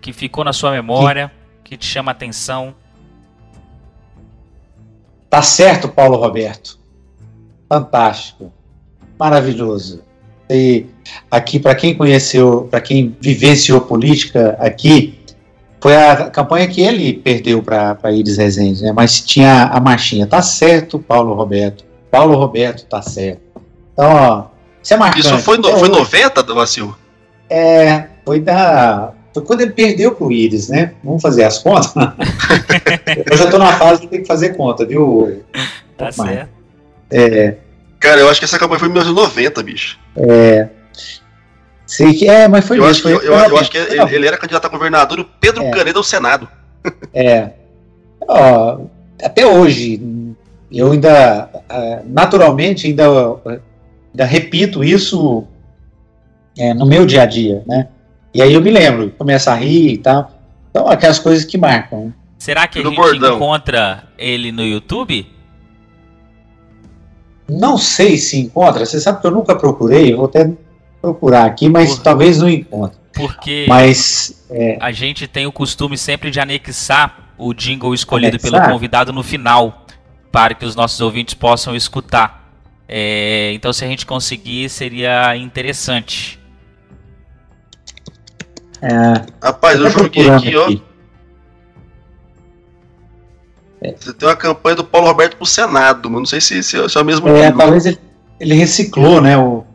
que ficou na sua memória que te chama a atenção? Tá certo, Paulo Roberto. Fantástico. Maravilhoso. E aqui, para quem conheceu, para quem vivenciou política aqui, foi a campanha que ele perdeu para Iris Rezende, né? mas tinha a marchinha. Tá certo, Paulo Roberto. Paulo Roberto tá certo. Então, ó, isso é marcante. Isso foi, no, foi 90, Vacil? É, foi da foi quando ele perdeu pro Íris, né? Vamos fazer as contas? eu já tô numa fase de ter que fazer conta, viu? Tá certo. É, Cara, eu acho que essa campanha foi em 1990, bicho. É. Sei que é, mas foi Eu, isso, acho, que, foi- eu, eu foi- acho que ele, ele era candidato a governador e o Pedro É. Caneda ao Senado. É. Ó, até hoje, eu ainda, ah, naturalmente, ainda, ainda repito isso é, no meu dia a dia, né? E aí eu me lembro, começo a rir e tal. Então, aquelas coisas que marcam. Será que a gente bordão. encontra ele no YouTube? Não sei se encontra, você sabe que eu nunca procurei, eu vou até procurar aqui, mas Porra. talvez não encontre. Porque Mas, é, a gente tem o costume sempre de anexar o jingle escolhido Anexar? pelo convidado no final, para que os nossos ouvintes possam escutar. É, então, se a gente conseguir, seria interessante. é, Rapaz, eu joguei procurando aqui, ó. Você tem uma campanha do Paulo Roberto pro Senado, mas não sei se, se, se é o mesmo É, jingle. talvez ele, ele reciclou, né? O...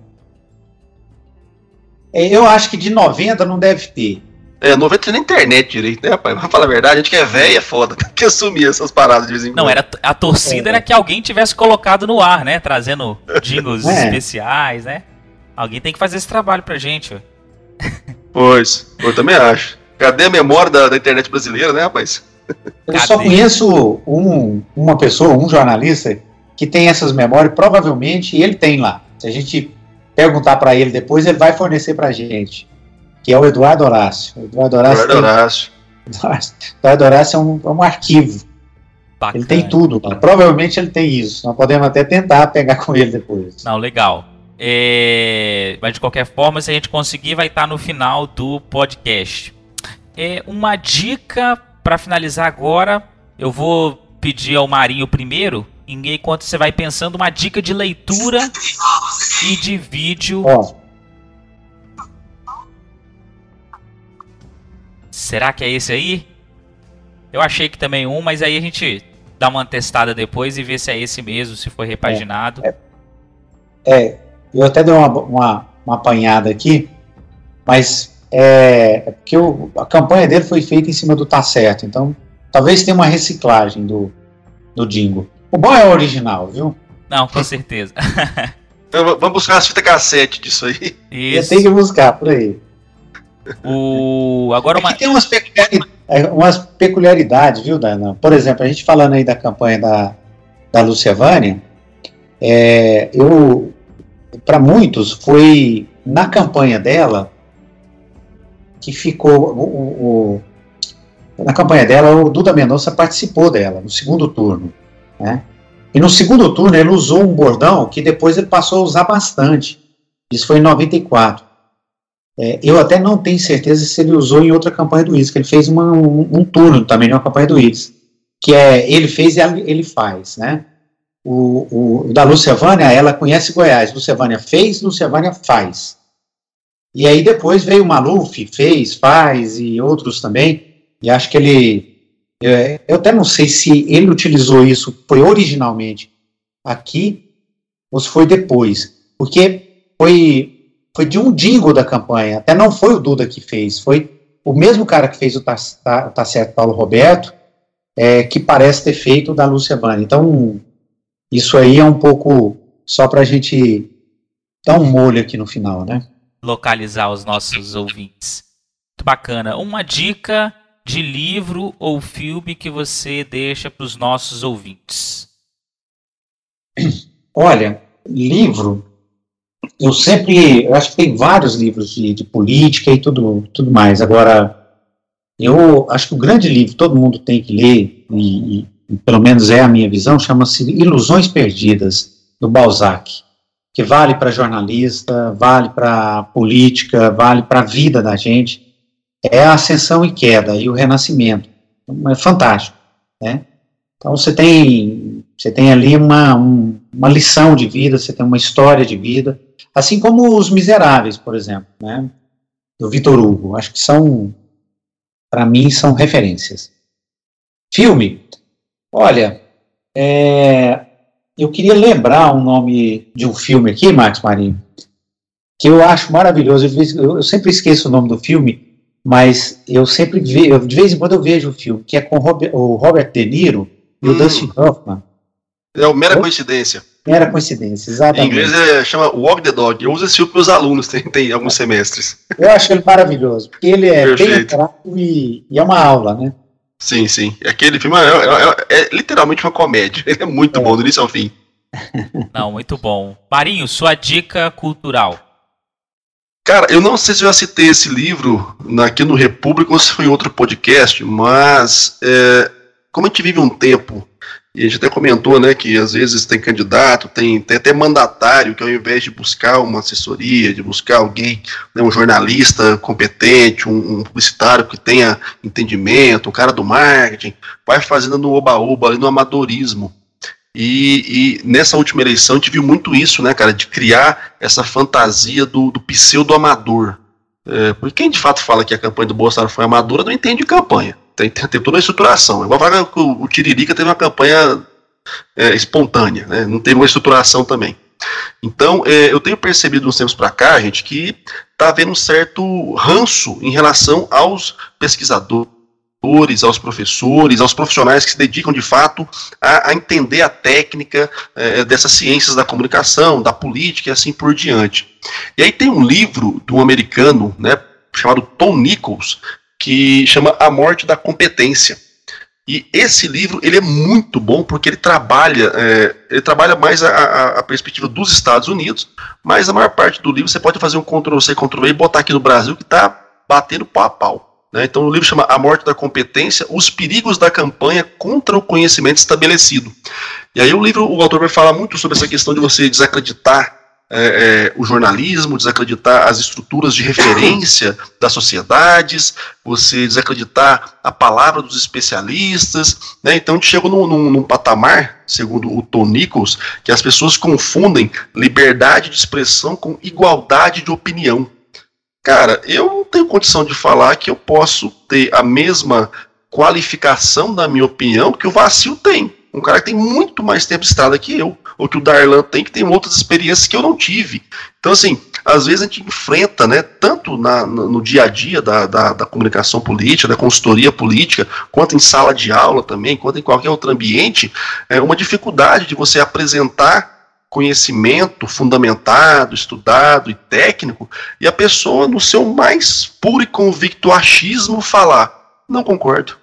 É, eu acho que de 90 não deve ter. É, 90 tinha na internet direito, né, rapaz? Pra falar a verdade, a gente que é velho é foda, tem que assumir essas paradas de vez em quando. Não, era a torcida É. era que alguém tivesse colocado no ar, né? Trazendo jingles É. especiais, né? Alguém tem que fazer esse trabalho pra gente. ué. Pois, eu também acho. Cadê a memória da, da internet brasileira, né, rapaz? Eu só Cadê? conheço um, uma pessoa, um jornalista, que tem essas memórias, provavelmente ele tem lá. Se a gente perguntar para ele depois, ele vai fornecer para gente. Que é o Eduardo Horácio. O Eduardo Horácio, Eduardo tem- Horácio. Eduardo Horácio é um, é um arquivo. Bacana. Ele tem tudo. Provavelmente ele tem isso. Nós podemos até tentar pegar com ele depois. Não, legal. É, Mas de qualquer forma, se a gente conseguir, vai estar no final do podcast. É uma dica para finalizar agora. Eu vou pedir ao Marinho primeiro, enquanto você vai pensando uma dica de leitura e de vídeo. Ó, Será que é esse aí? Eu achei que também um, mas aí a gente dá uma testada depois e vê se é esse mesmo, se foi repaginado. É, eu até dei uma, uma, uma apanhada aqui, mas é, é porque o- a campanha dele foi feita em cima do Tá Certo, então talvez tenha uma reciclagem do, do Dingo. O bom é o original, viu? Não, com certeza. Então, vamos buscar as fitas cassete disso aí. Isso. tenho que buscar por aí. O... Agora uma. Aqui tem umas, peculiari- é, umas peculiaridades, viu, Dana? Por exemplo, a gente falando aí da campanha da, da Lúcia Vânia, é, eu, para muitos, foi na campanha dela que ficou. O, o- o- na campanha dela, o Duda Mendonça participou dela, no segundo turno. Né? E no segundo turno ele usou um bordão que depois ele passou a usar bastante. Isso foi em 94. É, eu até não tenho certeza se ele usou em outra campanha do IDES, que ele fez uma, um, um, turno também de uma campanha do IDES, que é ele fez e ele faz, né? O, o da Lucevânia, ela conhece Goiás, Lucevânia fez, Lucevânia faz. E aí depois veio o Maluf, fez, faz, e outros também, e acho que ele, eu até não sei se ele utilizou isso, foi originalmente aqui, ou se foi depois, porque foi foi de um dingo da campanha. Até não foi o Duda que fez, foi o mesmo cara que fez o Tá, tá, tá Certo Paulo Roberto, é, que parece ter feito o da Lúcia Bani. Então, isso aí é um pouco só para a gente dar um molho aqui no final, né? Localizar os nossos ouvintes. Muito bacana. Uma dica de livro ou filme que você deixa para os nossos ouvintes? Olha, livro, eu sempre, eu acho que tem vários livros de, de, política e tudo, tudo mais. Agora, eu acho que o grande livro todo mundo tem que ler, e, e pelo menos é a minha visão, chama-se Ilusões Perdidas, do Balzac, que vale para jornalista, vale para política, vale para a vida da gente. É a ascensão e queda e o renascimento. É fantástico, né? Então você tem, você tem ali uma, um, uma lição de vida, você tem uma história de vida, Assim como Os Miseráveis, por exemplo, né, do Vitor Hugo. Acho que são, para mim, são referências. Filme. Olha, é, eu queria lembrar o nome de um filme aqui, Max Marinho, que eu acho maravilhoso. Eu, eu sempre esqueço o nome do filme, mas eu sempre vejo, de vez em quando eu vejo o filme, que é com o Robert De Niro e hum. o Dustin Hoffman. É uma mera coincidência. Mera coincidência, exatamente. Em inglês é, chama Walk the Dog. Eu uso esse filme para os alunos, tem, tem alguns semestres. Eu acho ele maravilhoso, porque ele é Perfeito. bem e, e, é uma aula, né? Sim, sim. Aquele filme é, é, é, é literalmente uma comédia. Ele é muito é. bom, do início ao fim. Não, muito bom. Marinho, sua dica cultural. Cara, eu não sei se eu já citei esse livro aqui no República ou se foi em outro podcast, mas é, como a gente vive um tempo e a gente até comentou, né, que às vezes tem candidato, tem, tem até mandatário que ao invés de buscar uma assessoria, de buscar alguém, né, um jornalista competente, um, um publicitário que tenha entendimento, um cara do marketing, vai fazendo no oba-oba, no amadorismo. E, e, nessa última eleição a gente viu muito isso, né, cara, de criar essa fantasia do, do pseudo-amador. É, porque quem de fato fala que a campanha do Bolsonaro foi amadora não entende campanha. Tem, tem, tem toda a estruturação. Igual falar que o, o Tiririca teve uma campanha é, espontânea, né? não teve uma estruturação também. Então, é, eu tenho percebido uns tempos para cá, gente, que está havendo um certo ranço em relação aos pesquisadores, aos professores, aos profissionais que se dedicam de fato a, a entender a técnica é, dessas ciências da comunicação, da política e assim por diante. E aí tem um livro de um americano, né, chamado Tom Nichols, que chama A Morte da Competência. E esse livro ele é muito bom porque ele trabalha é, ele trabalha mais a, a, a, perspectiva dos Estados Unidos, mas a maior parte do livro você pode fazer um Ctrl C Ctrl V e botar aqui no Brasil que está batendo pau a pau. Né? Então o livro chama A Morte da Competência, os perigos da campanha contra o conhecimento estabelecido. E aí o livro o autor vai falar muito sobre essa questão de você desacreditar é, é, o jornalismo, desacreditar as estruturas de referência das sociedades, você desacreditar a palavra dos especialistas. Né? Então a gente chegou num, num, num, patamar, segundo o Tom Nichols, que as pessoas confundem liberdade de expressão com igualdade de opinião. Cara, eu não tenho condição de falar que eu posso ter a mesma qualificação da minha opinião que o Vacil tem. Um cara que tem muito mais tempo de estrada que eu ou que o Darlan tem, que tem outras experiências que eu não tive. Então, assim, às vezes a gente enfrenta, né, tanto na, no dia a dia da, da, da, comunicação política, da consultoria política, quanto em sala de aula também, quanto em qualquer outro ambiente, é uma dificuldade de você apresentar conhecimento fundamentado, estudado e técnico, e a pessoa, no seu mais puro e convicto achismo, falar: não concordo.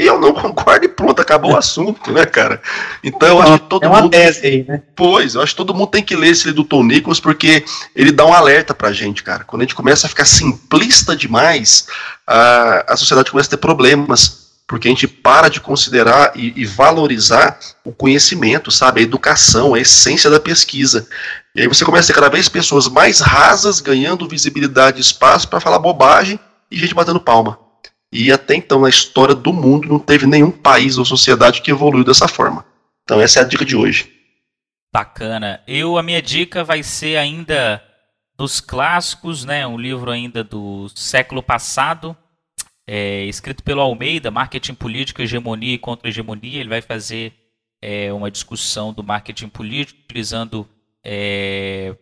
E eu não concordo e pronto, acabou o assunto, né, cara? Então eu acho que todo é uma mundo. Tese aí, né? Pois, eu acho que todo mundo tem que ler esse livro do Tom Nichols, porque ele dá um alerta pra gente, cara. Quando a gente começa a ficar simplista demais, a, a sociedade começa a ter problemas. Porque a gente para de considerar e, e valorizar o conhecimento, sabe? A educação, a essência da pesquisa. E aí você começa a ter cada vez pessoas mais rasas ganhando visibilidade e espaço para falar bobagem e gente batendo palma. E até então, na história do mundo, não teve nenhum país ou sociedade que evoluiu dessa forma. Então essa é a dica de hoje. Bacana. Eu, a minha dica vai ser ainda dos clássicos, né? Um livro ainda do século passado, é, escrito pelo Almeida, Marketing Político, Hegemonia e Contra-Hegemonia. Ele vai fazer é, uma discussão do marketing político, utilizando é,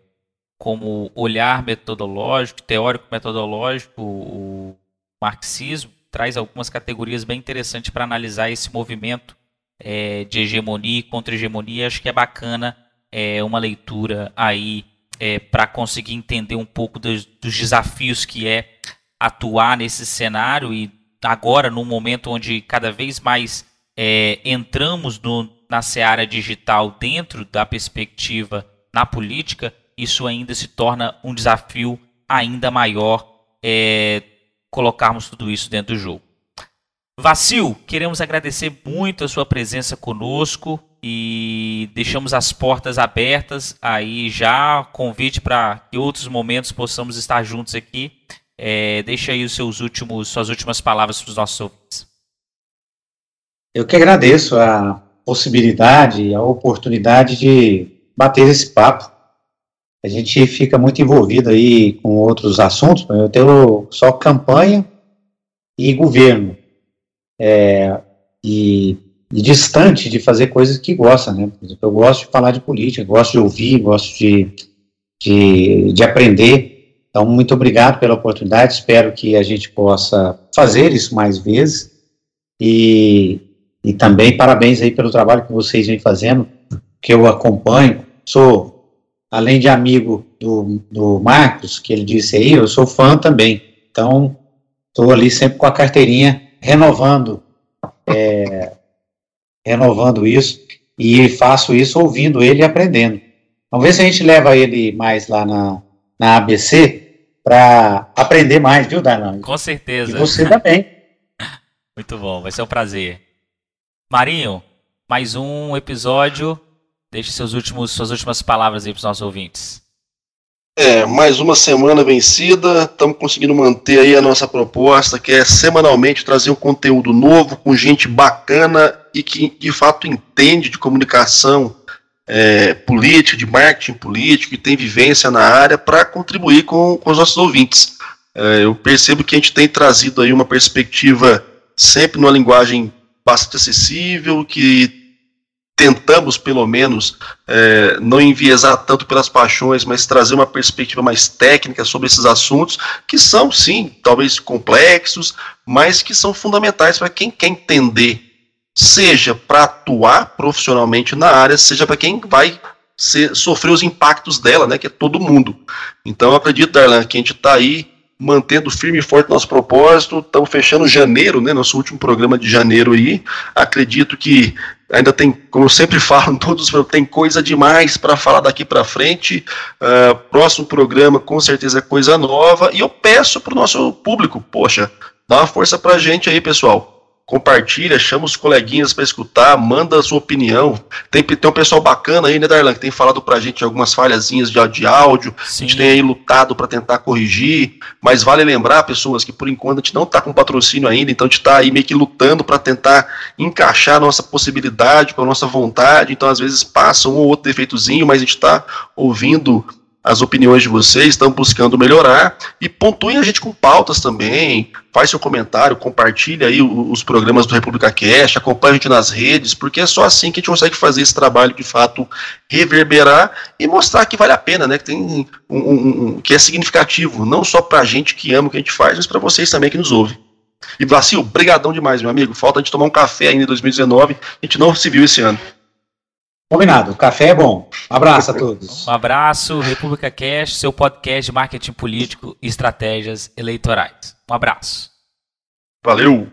como olhar metodológico, teórico-metodológico, o marxismo. Traz algumas categorias bem interessantes para analisar esse movimento é, de hegemonia e contra-hegemonia. Acho que é bacana é, uma leitura aí é, para conseguir entender um pouco dos, dos, desafios que é atuar nesse cenário e agora num momento onde cada vez mais é, entramos no, na seara digital dentro da perspectiva na política, isso ainda se torna um desafio ainda maior é, colocarmos tudo isso dentro do jogo. Vacil, queremos agradecer muito a sua presença conosco e deixamos as portas abertas aí já convite para que outros momentos possamos estar juntos aqui. É, deixa aí os seus últimos, suas últimas palavras para os nossos ouvintes. Eu que agradeço a possibilidade, a oportunidade de bater esse papo. A gente fica muito envolvido aí com outros assuntos. Eu tenho só campanha e governo é, e, e, distante de fazer coisas que gosta, né? Por exemplo, eu gosto de falar de política, gosto de ouvir, gosto de, de, de aprender. Então, muito obrigado pela oportunidade. Espero que a gente possa fazer isso mais vezes. E, e também parabéns aí pelo trabalho que vocês vêm fazendo, que eu acompanho. Sou, além de amigo do, do Marcos, que ele disse aí, eu sou fã também. Então, estou ali sempre com a carteirinha renovando, é, renovando isso, e faço isso ouvindo ele e aprendendo. Vamos ver se a gente leva ele mais lá na, na ABC para aprender mais, viu, Darlan? Com certeza. E você também. Muito bom, vai ser um prazer. Marinho, mais um episódio. Deixe seus últimos, suas últimas palavras aí para os nossos ouvintes. É, mais uma semana vencida, estamos conseguindo manter aí a nossa proposta, que é semanalmente trazer um conteúdo novo, com gente bacana e que de fato entende de comunicação é, política, de marketing político, e tem vivência na área para contribuir com, com, os nossos ouvintes. É, eu percebo que a gente tem trazido aí uma perspectiva sempre numa linguagem bastante acessível, que tentamos, pelo menos, é, não enviesar tanto pelas paixões, mas trazer uma perspectiva mais técnica sobre esses assuntos, que são, sim, talvez complexos, mas que são fundamentais para quem quer entender, seja para atuar profissionalmente na área, seja para quem vai ser, sofrer os impactos dela, né, que é todo mundo. Então, eu acredito, Darlan, que a gente está aí mantendo firme e forte nosso propósito. Estamos fechando janeiro, né? Nosso último programa de janeiro aí. Acredito que ainda tem, como eu sempre falo todos, tem coisa demais para falar daqui para frente. Uh, próximo programa, com certeza, é coisa nova. E eu peço para o nosso público, poxa, dá uma força para a gente aí, pessoal compartilha, chama os coleguinhas para escutar, manda a sua opinião. Tem, tem um pessoal bacana aí, né, Darlan, que tem falado para a gente algumas falhazinhas de, de áudio. Sim. A gente tem aí lutado para tentar corrigir, mas vale lembrar, pessoas, que por enquanto a gente não está com patrocínio ainda, então a gente está aí meio que lutando para tentar encaixar a nossa possibilidade com a nossa vontade. Então, às vezes, passa um ou outro defeitozinho, mas a gente está ouvindo as opiniões de vocês, estão buscando melhorar e pontuem a gente com pautas também, faz seu comentário, compartilha aí os programas do República Cash, acompanha a gente nas redes, porque é só assim que a gente consegue fazer esse trabalho de fato reverberar e mostrar que vale a pena, né, que tem um, um, um que é significativo, não só para a gente que ama o que a gente faz, mas para vocês também que nos ouvem. E Vacil, brigadão demais, meu amigo. Falta a gente tomar um café ainda em 2019, a gente não se viu esse ano. Combinado. O café é bom. Um abraço a todos. Um abraço, República Cash, seu podcast de marketing político e estratégias eleitorais. Um abraço. Valeu.